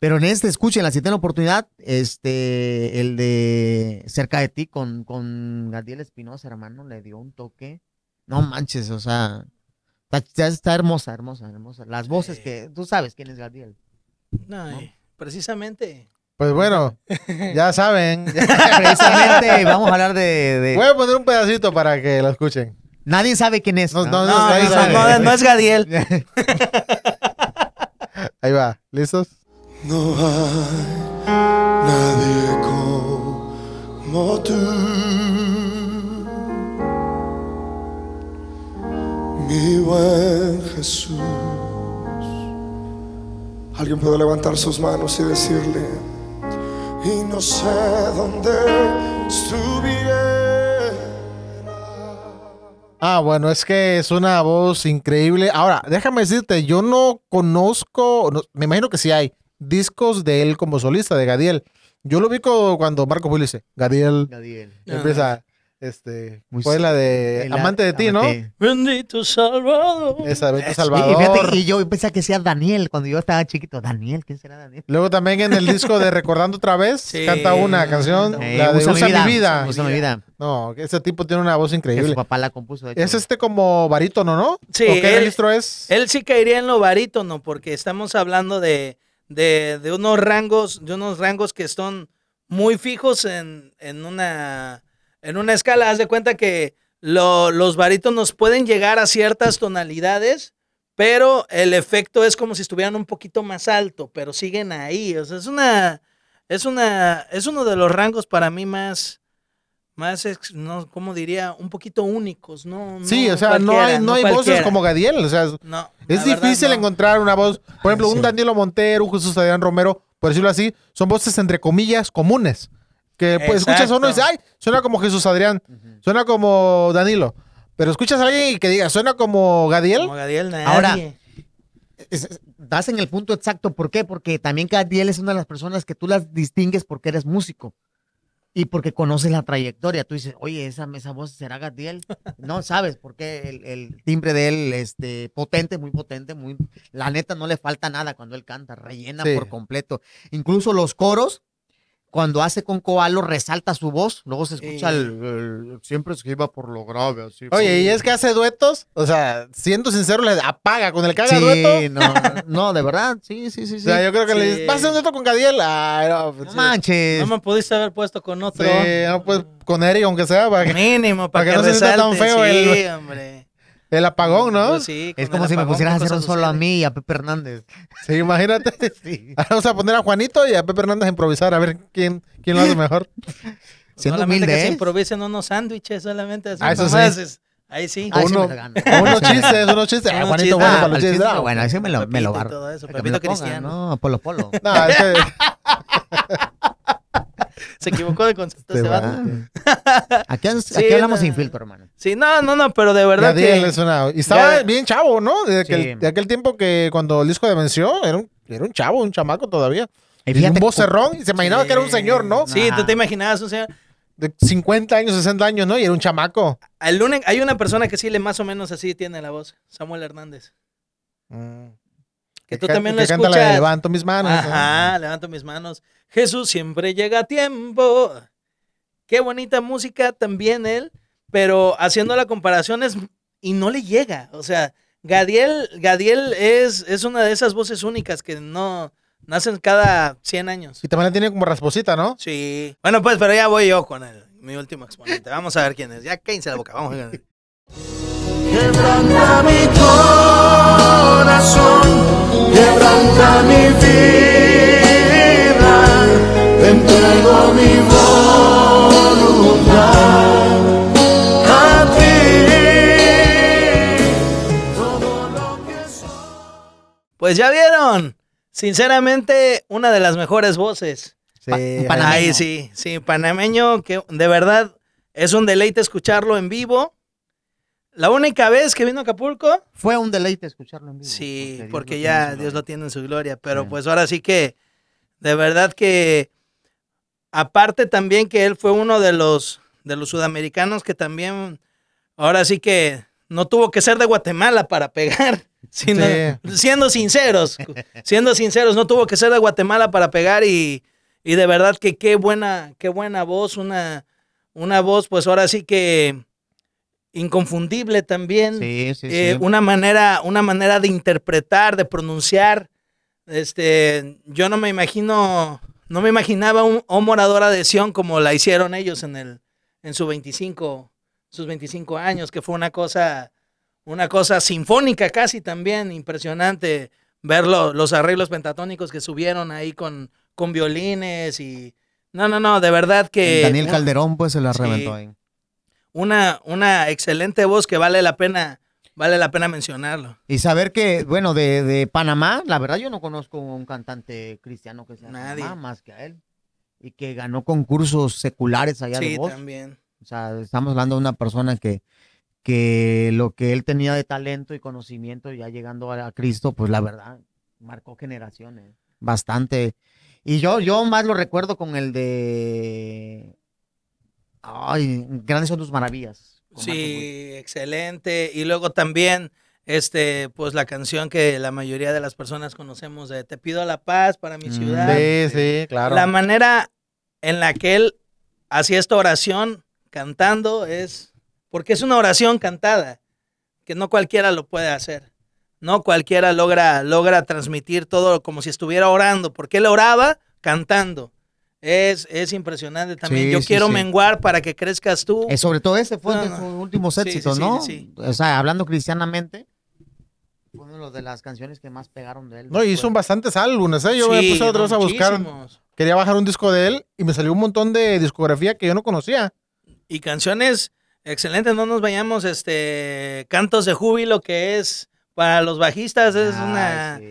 Pero en este, escuchen, si tienen oportunidad, este, el de Cerca de ti con, con Gadiel Espinosa, hermano, le dio un toque. No manches, o sea, está, está hermosa, hermosa, hermosa. Las voces Sí. que, tú sabes quién es Gadiel. No, precisamente. Pues bueno, ya saben. Precisamente vamos a hablar de... de- Voy a poner un pedacito para que lo escuchen. Nadie sabe quién es. No, ¿no? no, No, no, nadie no, sabe. no, no es Gadiel. Ahí va, ¿listos? No hay nadie como tú, mi buen Jesús. Alguien puede levantar sus manos y decirle, y no sé dónde estuviera. Ah, bueno, es que es una voz increíble. Ahora, déjame decirte, yo no conozco, no- me imagino que sí hay discos de él como solista, de Gadiel. Yo lo vi cuando Marco Julio dice, Gadiel, Gadiel. empieza, este, Muy fue la de Amante de ti, ¿no? Bendito Salvador. Esa Y, Salvador. fíjate, y yo pensaba que sea Daniel cuando yo estaba chiquito. Daniel, ¿quién será Daniel? Luego también en el disco de Recordando otra vez, Sí. canta una canción, la de Usa, mi vida. Usa mi vida. No, ese tipo tiene una voz Que su increíble. papá la compuso. de hecho. Es este como barítono, ¿no? Sí, ¿O qué él- registro es? Él sí caería en lo barítono, porque estamos hablando de, de, de unos rangos, de unos rangos que son muy fijos en, en una en una escala. Haz de cuenta que lo- los barítonos pueden llegar a ciertas tonalidades, pero el efecto es como si estuvieran un poquito más alto, pero siguen ahí. O sea, es una, es una, es uno de los rangos para mí más, más, no, ¿cómo diría? Un poquito únicos, ¿no? Sí, no o sea, no hay, no hay voces como Gadiel. O sea, No, es verdad, difícil no. encontrar una voz. Por ejemplo, un Sí. Danilo Montero, un Jesús Adrián Romero, por decirlo así, son voces entre comillas comunes. Que pues, escuchas a uno y dices, ay, suena como Jesús Adrián, suena como Danilo. Pero escuchas a alguien y que diga, suena como Gadiel. Como Gadiel, nadie. Ahora, es- das en el punto exacto. ¿Por qué? Porque también Gadiel es una de las personas que tú las distingues porque eres músico. Y porque conoces la trayectoria. Tú dices, oye, esa, esa voz será Gadiel. No sabes, porque el, el timbre de él, este, potente, muy potente, muy. La neta no le falta nada cuando él canta, rellena Sí. por completo. Incluso los coros, cuando hace con Coalo, resalta su voz. Luego se escucha Sí. el, el- Siempre se iba por lo grave, así. Oye, y es que hace duetos, o sea, siendo sincero, le apaga con el que haga Sí, dueto. no, no, de verdad, sí, sí, sí. O sí. sea, yo creo que Sí. le dices, pasa un dueto con Gadiel. Ay, no, pues, No sí. manches. No me pudiste haber puesto con otro. Sí, no, pues con Eric, aunque sea, para que- Mínimo, para, para que que, no se sienta tan resalte. feo sí, el- hombre. El apagón, ¿no? Pues sí, es como si me pusieras a ¿qué hacer un solo a sucede? mí y a Pepe Hernández. Sí, imagínate. Sí. Ahora Vamos a poner a Juanito y a Pepe Hernández a improvisar, a ver quién, quién lo hace mejor. Siendo Solamente humilde, que se ¿eh? improvisen unos sándwiches, solamente así. Ah, eso sí. es- Ahí sí. Ahí sí Uno- me la gano. unos chistes, unos chistes. Ah, Unos Juanito, bueno, Ah, para los chistes. chiste, bravo. bueno, ese me lo, me lo agarro. todo eso, Pepito Cristiano. No, Polo Polo. No, es que- Se equivocó de concepto Este ese va. vato. Aquí, aquí Sí, hablamos no. sin filtro, hermano. Sí, no, no, no, pero de verdad Gadiel que... una... Y estaba Ya- bien chavo, ¿no? De aquel, Sí. de aquel tiempo que cuando el disco de Venció, era un, era un chavo, un chamaco todavía. Y un vocerrón, y se imaginaba que era un señor, ¿no? Sí, tú Ajá. te imaginabas un señor... De 50 años, 60 años, ¿no? Y era un chamaco. Al lunes, hay una persona que sí le más o menos así tiene la voz, Samuel Hernández. Mm. Que tú también lo que canta la de escuchas. Levanto mis manos. ¿no? Ajá, levanto mis manos. Jesús siempre llega a tiempo. Qué bonita música también él, pero haciendo la comparación es y no le llega. O sea, Gadiel, Gadiel es, es una de esas voces únicas que no, Nacen cada 100 años. Y también la tiene como rasposita, ¿no? Sí. Bueno, pues, pero ya voy yo con el, mi último exponente. Vamos a ver quién es. Ya cállense la boca. Vamos a ver. Quebranta mi corazón, quebranta mi vida, entrego mi voluntad a ti. Todo lo que soy. Pues ya vieron. Sinceramente, una de las mejores voces. Sí. panameño. Ay, sí, sí, panameño, que de verdad es un deleite escucharlo en vivo. La única vez que vino a Acapulco, Fue un deleite escucharlo en vivo. sí, Dios porque ya Dios lo tiene en su gloria, pero pues ahora sí que, de verdad que, aparte también que él fue uno de los, de los sudamericanos que también, ahora sí que no tuvo que ser de Guatemala para pegar, sino, siendo sinceros, siendo sinceros, no tuvo que ser de Guatemala para pegar y, y de verdad que qué buena, qué buena voz, una, una voz pues ahora sí que inconfundible también. Sí, sí, Eh, sí. una manera, una manera de interpretar, de pronunciar. Este, yo no me imagino, no me imaginaba un o moradora de Sion como la hicieron ellos en el, en su 25, sus 25 años, que fue una cosa, una cosa sinfónica casi también, impresionante ver lo- los arreglos pentatónicos que subieron ahí con, con violines y no, no, no, de verdad que Daniel Calderón, pues se la sí. reventó ahí. una, una excelente voz que vale la pena, vale la pena mencionarlo. Y saber que, bueno, de, de Panamá, la verdad yo no conozco un cantante cristiano que sea Nadie. Panamá más que a él. Y que ganó concursos seculares allá de Sí, voz. también. O sea, estamos hablando de una persona que, que lo que él tenía de talento y conocimiento ya llegando a, a Cristo, pues la verdad, marcó generaciones. Bastante. Y yo, yo más lo recuerdo con el de... Ay, grandes son tus maravillas. Sí, excelente. Y luego también, este, pues la canción que la mayoría de las personas conocemos de Te pido la paz para mi Mm, ciudad. Sí, sí, claro. La manera en la que él hacía esta oración cantando es, porque es una oración cantada, que no cualquiera lo puede hacer. No cualquiera logra, logra transmitir todo como si estuviera orando, porque él oraba cantando. Es, es impresionante también. Sí, Yo sí, quiero sí. menguar para que crezcas tú. Eh, sobre todo ese fue No, de no. sus últimos Sí, sí, éxitos, sí, ¿no? sí, O sea, hablando cristianamente, fue una de las canciones que más pegaron de él. No, hizo después. bastantes álbumes, ¿eh? Yo me puse otra no, vez a buscar. Quería bajar un disco de él y me salió un montón de discografía que yo no conocía. Y canciones excelentes, no nos vayamos, este, cantos de júbilo que es para los bajistas, es Ay, una, sí.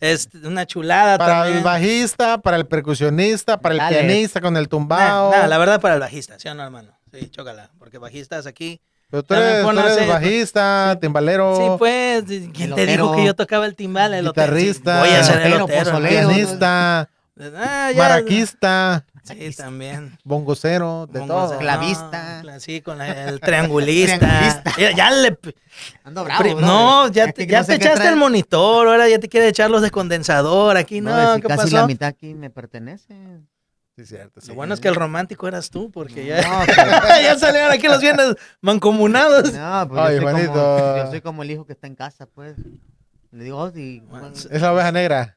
Es una chulada Para también. el bajista, para el percusionista, para el Dale. pianista con el tumbao. nah, la verdad para el bajista, ¿sí o no, hermano? Sí, chócala, porque bajistas aquí. Pero tú eres, tú eres hacer- bajista, timbalero, Sí, pues, ¿quién te dijo que yo tocaba el timbal? El Guitarrista, voy a ser el pozolero. pianista, Ah, ya. maraquista, Sí, también. bongocero, de Bongos, todo. no, Clavista. cla- sí, con la- el triangulista. Ya le, Ando bravo, no, ya te, ya no sé te qué echaste trae. el monitor, ahora ya te quiere echar los de condensador. Aquí no, si ¿qué casi pasó? la mitad aquí me pertenece. Sí, cierto, sí. Lo bueno es que el romántico eras tú, porque ya, No, pero- ya salieron aquí los bienes mancomunados. No, pues Ay, yo, soy como, Juanito. yo soy como el hijo que está en casa, pues. Le digo, oh, y, Bueno, ¿cuándo- Es la oveja negra.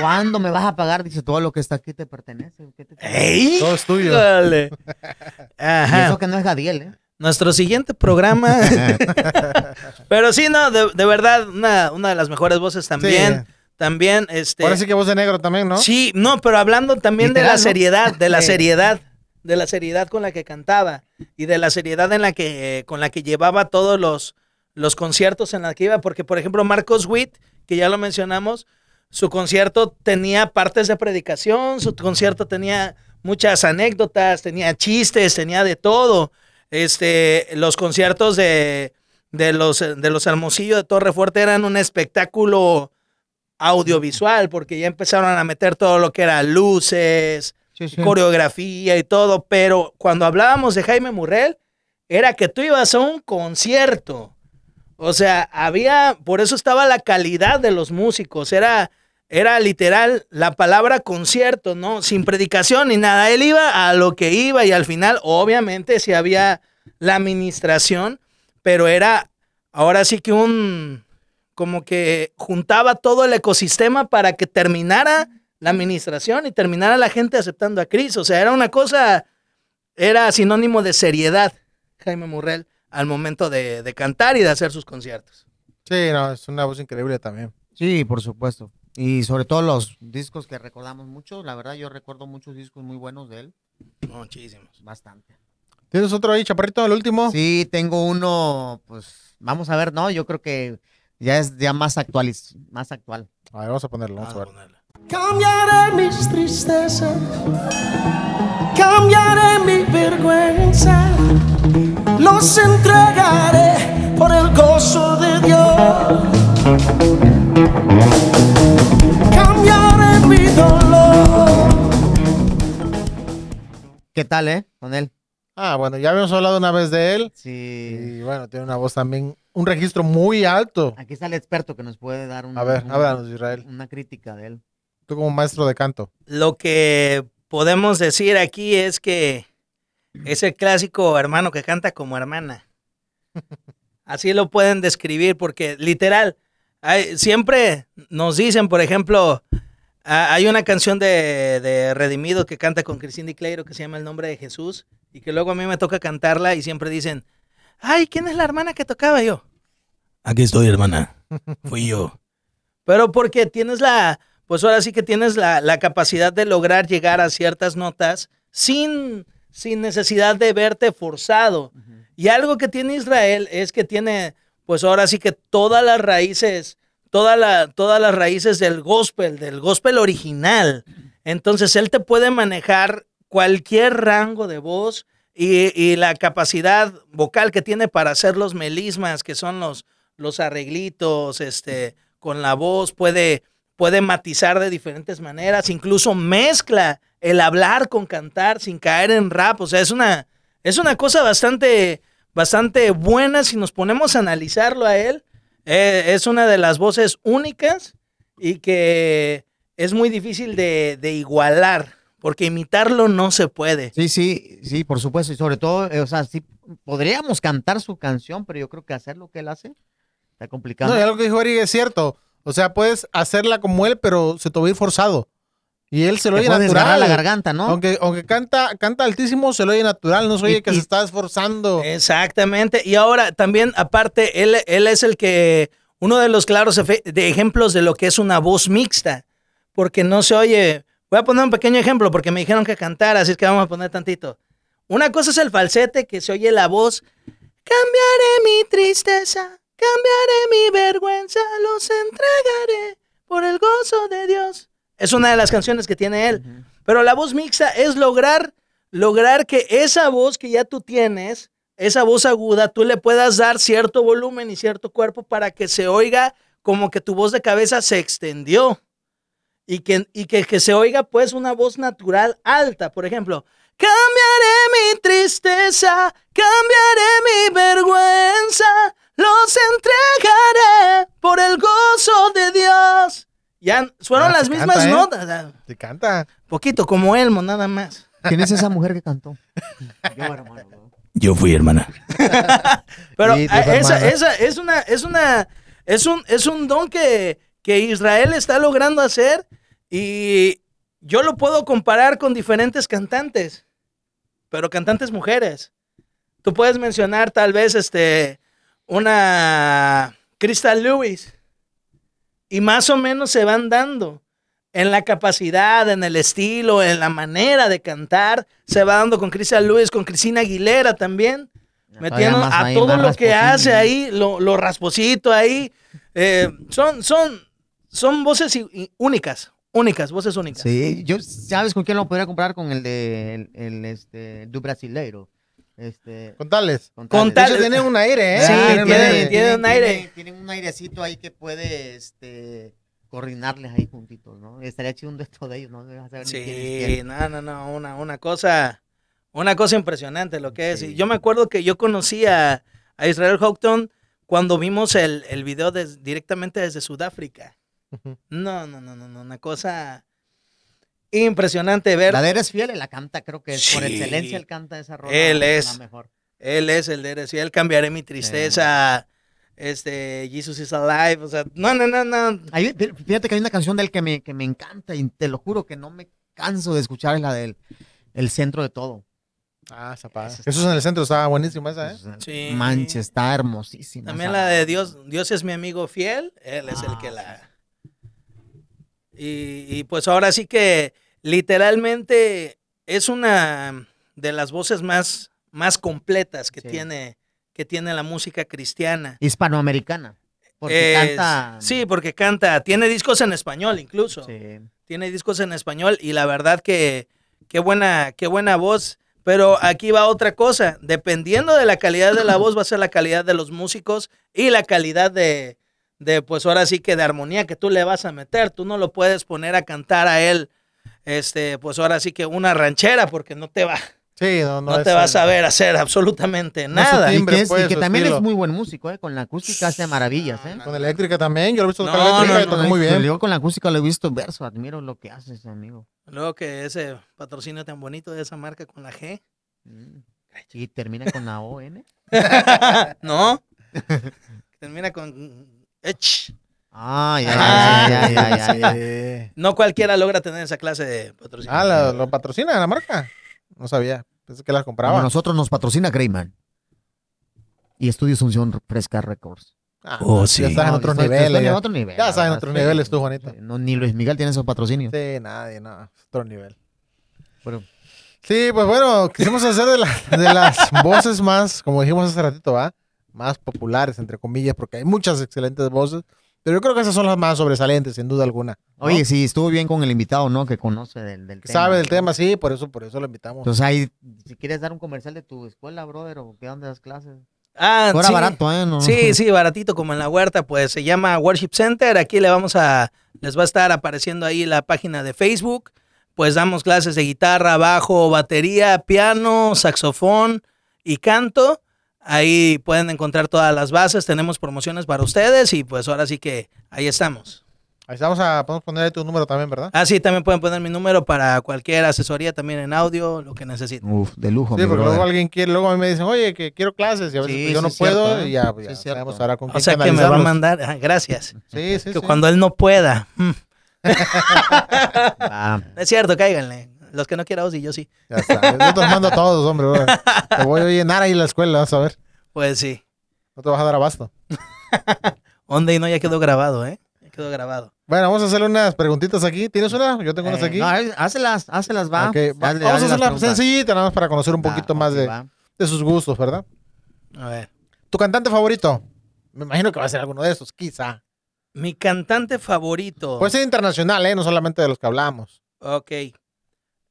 ¿cuándo me vas a pagar? Dice, todo lo que está aquí te pertenece. ¿qué te- ¡Ey! Todo es tuyo. Dale. Y Ajá. eso que no es Gadiel, ¿eh? Nuestro siguiente programa. Pero sí, no, de, de verdad, una, una de las mejores voces también. También, este. Ahora sí que voz de negro también, ¿no? Sí, no, pero hablando también de la ¿no? seriedad, de la Sí. seriedad, de la seriedad con la que cantaba y de la seriedad en la que con la que llevaba todos los los conciertos en la que iba, porque por ejemplo Marcos Witt, que ya lo mencionamos, su concierto tenía partes de predicación, su concierto tenía muchas anécdotas, tenía chistes, tenía de todo. Este, los conciertos de, de los de los Hermosillo de Torre Fuerte eran un espectáculo audiovisual, porque ya empezaron a meter todo lo que era luces, Sí, sí. coreografía y todo, pero cuando hablábamos de Jaime Murrell, era que tú ibas a un concierto. O sea, había, por eso estaba la calidad de los músicos, era, era literal la palabra concierto, ¿no? Sin predicación ni nada. Él iba a lo que iba y al final, obviamente, sí había la administración, pero era ahora sí que un, como que juntaba todo el ecosistema para que terminara la administración y terminara la gente aceptando a Cristo. O sea, era una cosa, era sinónimo de seriedad, Jaime Murrell, al momento de, de cantar y de hacer sus conciertos. Sí, no, es una voz increíble también. Sí, por supuesto. Y sobre todo los discos que recordamos mucho. La verdad, yo recuerdo muchos discos muy buenos de él. Muchísimos. Bastante. ¿Tienes otro ahí, Chaparrito, el último? Sí, tengo uno, pues vamos a ver, ¿no? Yo creo que ya es ya más actual, más actual. A ver, vamos a ponerlo, vamos a Vamos a ver. ponerla. Cambiaré mis tristezas, cambiaré mi vergüenza, los entregaré por el gozo de Dios. Cambiaré mi dolor. ¿Qué tal, eh? Con él. Ah, bueno, ya habíamos hablado una vez de él. Sí. Y bueno, tiene una voz también, un registro muy alto. Aquí está el experto que nos puede dar un- A ver, un- háblanos, Israel. una crítica de él. Tú como maestro de canto. Lo que podemos decir aquí es que es el clásico hermano que canta como hermana. Así lo pueden describir porque literal, hay- siempre nos dicen, por ejemplo, hay una canción de, de Redimido que canta con Cristina Cleiro que se llama El Nombre de Jesús y que luego a mí me toca cantarla y siempre dicen, ay, ¿quién es la hermana que tocaba yo? Aquí estoy, hermana. Fui yo. Pero porque tienes la, pues ahora sí que tienes la, la capacidad de lograr llegar a ciertas notas sin, sin necesidad de verte forzado. Y algo que tiene Israel es que tiene, pues ahora sí que todas las raíces, toda la- todas las raíces del gospel, del gospel original. Entonces él te puede manejar cualquier rango de voz y, y la capacidad vocal que tiene para hacer los melismas, que son los, los arreglitos, este, con la voz, puede, puede matizar de diferentes maneras, incluso mezcla el hablar con cantar sin caer en rap. O sea, es una, es una cosa bastante, bastante buena si nos ponemos a analizarlo a él. Eh, es una de las voces únicas y que es muy difícil de, de igualar, porque imitarlo no se puede. Sí, sí, sí, por supuesto. Y sobre todo, eh, o sea, sí, podríamos cantar su canción, pero yo creo que hacer lo que él hace está complicado. No, y algo que dijo Eric es cierto. O sea, puedes hacerla como él, pero se te va a ir forzado. Y él se lo oye natural. la garganta, ¿no? Aunque, aunque canta, canta altísimo, se lo oye natural. No se oye Y- que y- se está esforzando. Exactamente. Y ahora también, aparte, él, él es el que, uno de los claros de ejemplos de lo que es una voz mixta, porque no se oye. Voy a poner un pequeño ejemplo porque me dijeron que cantara, así es que vamos a poner tantito. Una cosa es el falsete, que se oye la voz. Cambiaré mi tristeza, cambiaré mi vergüenza, los entregaré por el gozo de Dios. Es una de las canciones que tiene él. Pero la voz mixta es lograr, lograr que esa voz que ya tú tienes, esa voz aguda, tú le puedas dar cierto volumen y cierto cuerpo para que se oiga como que tu voz de cabeza se extendió. Y que, y que, que se oiga pues una voz natural alta. Por ejemplo, cambiaré mi tristeza, cambiaré mi vergüenza, los entregaré por el gozo de Dios. Ya fueron Ah, las mismas canta, ¿eh? notas. ah, Te canta. Poquito, como Elmo, nada más. ¿Quién es esa mujer que cantó? Yo, hermano. ¿no? Yo fui hermana. Pero Sí, ah, esa, hermana. esa es una, es una, es un, es un don que, que Israel está logrando hacer y yo lo puedo comparar con diferentes cantantes, pero cantantes mujeres. Tú puedes mencionar tal vez este, una Crystal Lewis y más o menos se van dando en la capacidad, en el estilo, en la manera de cantar. Se va dando con Crystal Lewis, con Cristina Aguilera también. Metiendo a ahí, todo lo que hace ahí, lo, lo rasposito ahí. Eh, son, son, son voces únicas, únicas, voces únicas. Sí, yo, ¿sabes con quién lo podría comparar? Con el de, el, el, este, du brasileiro. Este, Contales. con Con De tal- hecho, tiene un aire, ¿eh? Sí, Tiene un tiene- aire. tiene un aire. Tienen un airecito ahí que puede, este, coordinarles ahí juntitos, ¿no? Estaría chido un de estos de ellos, ¿no? Saber Sí, quién. no, no, no, una, una cosa, una cosa impresionante lo que es. Sí. Yo me acuerdo que yo conocí a, a Israel Houghton cuando vimos el, el video directamente desde Sudáfrica. No, no, no, no, no, una cosa impresionante ver. La de Eres Fiel, él la canta, creo que es por excelencia él canta esa rola. Él la es. mejor. Él es el de decir, él cambiaré mi tristeza. este, Jesus is Alive, o sea, no, no, no, no. Fíjate que hay una canción de él que me, que me encanta y te lo juro que no me canso de escuchar, es la del el centro de todo. Ah, esa padre. Eso es en el centro, está buenísima esa, ¿eh? Sí. Manches, está hermosísima. También la de Dios, Dios es mi amigo fiel, él es el que Ah, la... Y, y pues ahora sí que literalmente es una de las voces más, más completas que, Sí. tiene, que tiene la música cristiana. Hispanoamericana. Porque Es- canta. Sí, porque canta, tiene discos en español incluso. Sí. Tiene discos en español y la verdad que qué buena, qué buena voz. Pero aquí va otra cosa. Dependiendo de la calidad de la voz, va a ser la calidad de los músicos y la calidad de, de, pues ahora sí que de armonía que tú le vas a meter. Tú no lo puedes poner a cantar a él, este, pues ahora sí que una ranchera, porque no te va, Sí, no, no, no. te es, va a saber hacer absolutamente No nada. Y que, es- y pues, que su también estilo. es muy buen músico, ¿eh? Con la acústica hace maravillas, ¿eh? Con eléctrica también, yo lo he visto tocar No, eléctrica no, y toca no, muy bien. Yo con la acústica lo he visto verso, admiro lo que hace ese amigo. Luego que ese patrocinio tan bonito de esa marca con la G. Mm. Sí, termina con la ON. ¿No? Termina con Ech. Ah, ya, Ah, ya, ya, ya, ya, ya. Sí. No cualquiera logra tener esa clase de patrocinio. Ah, ¿lo, lo patrocina la marca? No sabía. Pensé que las Como compraba. nosotros nos patrocina Greyman. Y Estudio Asunción Fresca Records. Ah, Oh, sí. Ya estás en No, otro estoy- nivel. estoy en ya. otro nivel. Ya estás en otros sí. niveles tú, Juanito. No, ni Luis Miguel tiene esos patrocinios. Sí, nadie, no. es Otro nivel. Pero- Sí, pues bueno, quisimos hacer de, la- de las voces más, como dijimos hace ratito, ¿va? Más populares, entre comillas, porque hay muchas excelentes voces. Pero yo creo que esas son las más sobresalientes, sin duda alguna. ¿no? Oye, sí, estuvo bien con el invitado, ¿no? Que conoce del, del Que tema. sabe del tema, sí, por eso, por eso lo invitamos. Entonces ahí, si quieres dar un comercial de tu escuela, brother, o qué dónde das clases. Ah, Fuera sí. barato, ¿eh? No- Sí, sí, baratito como en la huerta, pues se llama Worship Center. Aquí le vamos a, les va a estar apareciendo ahí la página de Facebook. Pues damos clases de guitarra, bajo, batería, piano, saxofón y canto. Ahí pueden encontrar todas las bases. Tenemos promociones para ustedes y pues ahora sí que ahí estamos. Ahí estamos a, podemos poner tu número también, ¿verdad? Ah, sí, también pueden poner mi número para cualquier asesoría, también en audio, lo que necesiten. Uf, de lujo, Sí, mi porque luego alguien quiere, luego a mí me dicen, oye, que quiero clases, y a veces Sí, pues, yo sí no puedo, cierto, ¿eh? y ya, Sí pues, ya sabemos ahora con O sea que me va a mandar, ah, gracias. Sí, sí, Que sí. cuando él no pueda. mm, Ah, Es cierto, cáiganle. Los que no quieran, sí, yo sí. Ya está. Yo te los mando a todos, hombre. bro. Te voy a llenar ahí en la escuela, vas a ver. Pues sí. No te vas a dar abasto. Onda y no ya quedó grabado, ¿eh? Ya quedó grabado. Bueno, vamos a hacerle unas preguntitas aquí. ¿Tienes una? Yo tengo unas eh, aquí. no, hácelas, hácelas, va. Ok, va- Hazle- vamos a hacerla sencillita, nada más para conocer un Va, poquito más de, de sus gustos, ¿verdad? A ver. ¿Tu cantante favorito? Me imagino que va a ser alguno de estos, quizá. Mi cantante favorito. Puede ser internacional, ¿eh? No solamente de los que hablamos. Ok.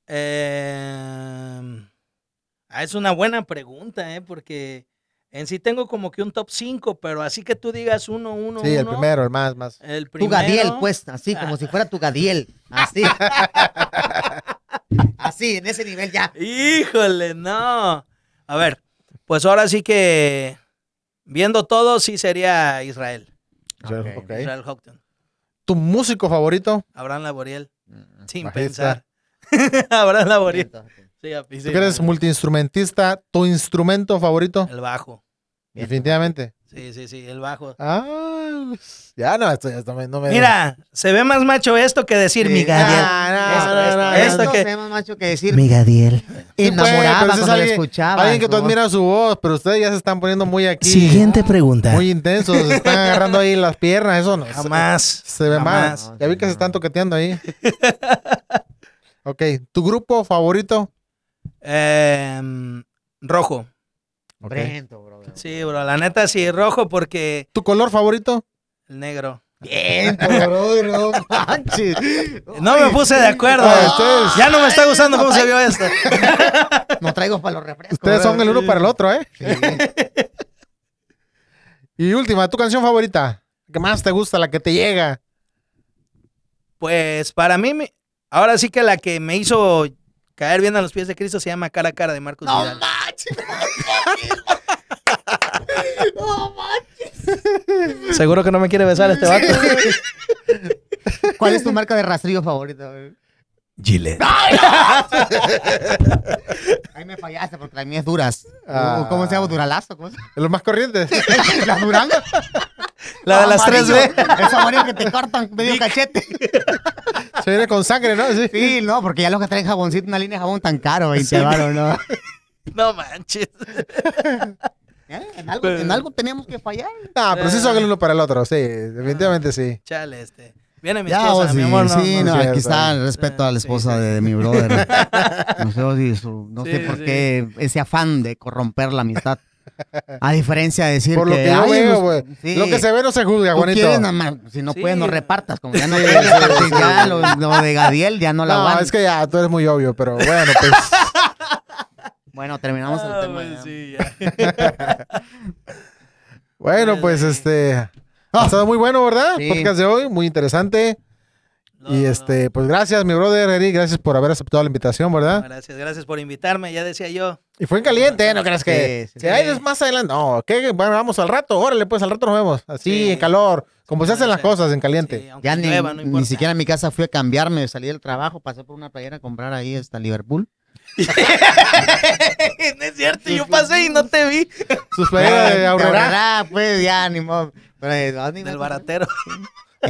Eh, es una buena pregunta, ¿eh? Porque en sí tengo como que un top 5, pero así que tú digas uno, uno, Sí, el primero, el más, más. El Tu primero. Gadiel, pues, así, como si fuera tu Gadiel. Así. así, en ese nivel ya. Híjole, no. A ver, pues ahora sí que viendo todo, sí sería Israel. Israel Houghton. ¿Tu músico favorito? Abraham Laboriel. Sin Bajista. pensar. Abraham Laboriel. Sí, Tú sí, que eres multiinstrumentista, ¿tu instrumento favorito? El bajo. Definitivamente. Sí, sí, sí, el bajo. Ah, pues, ya no, esto ya está- no me... Mira, se ve más macho esto que decir mi Gadiel. Ah, no, Esto, no, esto, no, esto esto que- que... más macho que decir. Mi Gadiel. Sí, pues, enamoraba pero ese es cuando la alguien- escuchaba. Alguien que su tú voz. admiras su voz, pero ustedes ya se están poniendo muy aquí. Siguiente pregunta. Muy intensos, se están agarrando ahí las piernas, eso no. Jamás. Se ve jamás. mal. Ya vi que se están toqueteando ahí. ok, ¿tu grupo favorito? Em, rojo. Ok. Brento, brother. Sí, bro, la neta sí, rojo porque ¿Tu color favorito? el negro. Brento, brother, no manches. No me puse de acuerdo. Ah, ustedes- Ya no me está gustando cómo se vio esto. No traigo para los refrescos. Ustedes son el uno para el otro, ¿eh? y última, ¿tu canción favorita? ¿Qué más te gusta? La que te llega. Pues para mí, me- ahora sí que la que me hizo caer bien a los pies de Cristo se llama Cara a Cara de Marcos No Vidal. manches. No manches. Seguro que no me quiere besar este vato. ¿Cuál es tu marca de rastrillo favorita? Gillette. Ahí me fallaste porque la mía es duras. Ah. ¿Cómo se llama? Duralazo. ¿Cómo se Los más corrientes. ¿La Duranga? La de las tres Amarillo. B. Esos amarillos que te cortan medio cachete. Se viene con sangre, ¿no? Sí. Sí, no, porque ya los que traen jaboncito, una línea de jabón tan caro, 20 varos, ¿no? No manches. ¿Eh? En, algo, en algo teníamos que fallar. No, pero sí son el uno para el otro, sí. Definitivamente sí. Chale, este. Viene mi Ya, esposa, mi amor. No, sí, no, no, es aquí está el respeto a la Sí, esposa sí. de, mi brother. No sé, no sé Sí, por sí. qué ese afán de corromper la amistad. A diferencia de decir Por lo que, que yo "Ay, veo, güey. sí, Lo que se ve no se juzga, tú Juanito. quieres nada más, si no Sí. puedes, no repartas. Como ya no puedes repartir, ya lo, lo de Gadiel ya no la No, aguanto. es que ya, tú eres muy obvio, pero bueno, pues. Bueno, terminamos el Ah, tema. pues ya. sí, ya. Bueno, pues este. Ha estado muy bueno, ¿verdad? Sí. Podcast de hoy, muy interesante. No, y no, este, pues gracias, mi brother Eric, gracias por haber aceptado la invitación, no. ¿verdad? Gracias, gracias por invitarme. Ya decía yo. Y fue en caliente, ¿eh? ¿no creas que? Sí, sí, si hay sí. más adelante. No, ¿qué? Bueno, vamos al rato, órale, pues al rato nos vemos. Así, Sí. en calor, como se hacen las cosas en caliente. Ya ni, llueva, ni siquiera en mi casa fui a cambiarme, salí del trabajo, pasé por una playera a comprar ahí hasta Liverpool. no es cierto, yo pasé y no te vi. Sus playeras de ahorrar, pues ya, ni modo. Pero, eh, no, ni Del modo.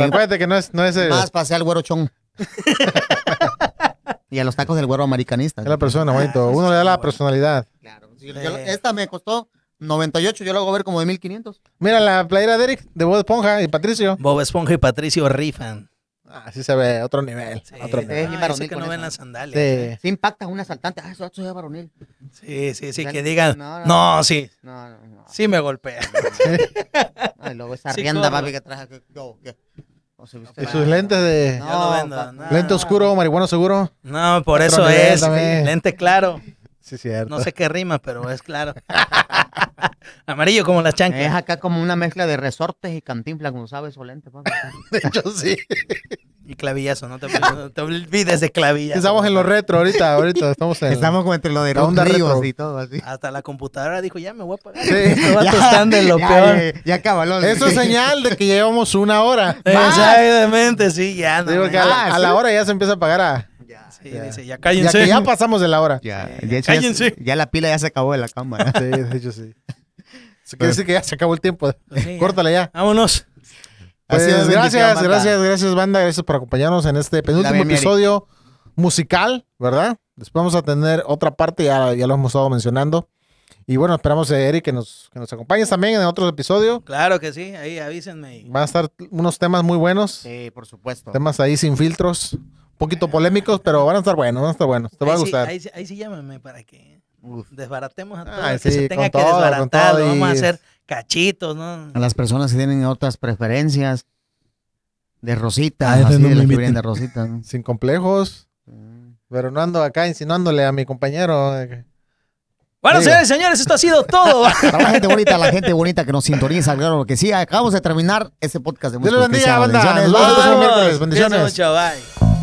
Acuérdate que no es, no es, el- Más pasé al güero chón. y a los tacos del güero americanista. es la persona, bonito. Ah, Uno sí, le da la bueno. personalidad. Claro. Sí, yo- esta me costó 98, yo lo hago ver como de 1500. Mira la playera de Eric, de Bob Esponja y Patricio. Bob Esponja y Patricio rifan. Así se ve, otro nivel. Sí. Otro Eh, nivel. bien Ah, varonil que con no ven las sandalias. ¿eh? Sí. Impacta un asaltante, ah, eso, eso es varonil. Sí, sí, sí, que digan. no, No, no. sí, No, no, no. sí me golpea. Ay, luego esa Sí, rienda, papi, que traje. que- o Y sus lentes de Yo no vendo, no. lente oscuro, marihuana seguro. No, por Otro eso es. también. Lente claro. Sí, cierto. No sé qué rima, pero es claro. Amarillo como las Es chanclas. acá como una mezcla de resortes y cantinflas, como sabes, solente. De hecho, sí. Y clavillazo, no te, no te olvides de clavillazo. Estamos en lo retro ahorita, ahorita estamos en... Estamos como entre lo de los ríos y todo así. Hasta la computadora dijo, ya me voy a pagar. Sí. Vatos están de lo ya, peor. Ya, ya cabalón. Eso es señal de que llevamos una hora. Exactamente, sí, ya. No, Digo me- que a la, Ah, a la hora ya se empieza a pagar a... Sí, Ya. dice, ya Ya cállense. que ya pasamos de la hora. Ya, Sí, ya, ya ya- cállense. ya la pila ya se acabó de la cámara. Sí, de hecho sí. Eso quiere decir que ya se acabó el tiempo. Pues sí, ya. Córtale ya. Vámonos. Pues, gracias, banda. gracias, gracias, banda. Gracias por acompañarnos en este penúltimo mi Eric. episodio musical, ¿verdad? Después vamos a tener otra parte, ya, ya lo hemos estado mencionando. Y bueno, esperamos, eh, Eric, que nos, que nos acompañes también en otro episodio. Claro que sí, ahí avísenme. Van a estar unos temas muy buenos, Sí, por supuesto. temas ahí sin filtros, poquito polémicos, pero van a estar buenos, van a estar buenos. Te va a gustar. ahí, sí- ahí sí llámame para que Uf. desbaratemos a todo. Ay, que sí, se tenga con que todo, con desbaratar. todo lo vamos a hacer cachitos, ¿no? A las personas que tienen otras preferencias de rosita, Ay, así no de las que de rosita. ¿no? Sin complejos, pero no ando acá insinuándole a mi compañero. que- Bueno, Digo. señores señores, esto ha sido todo. Para la gente bonita, la gente bonita que nos sintoniza, claro que sí. Acabamos de terminar este podcast de Dios les bendiga, banda. Bendiciones. Nos vemos el miércoles. Bendiciones. mucho, bye.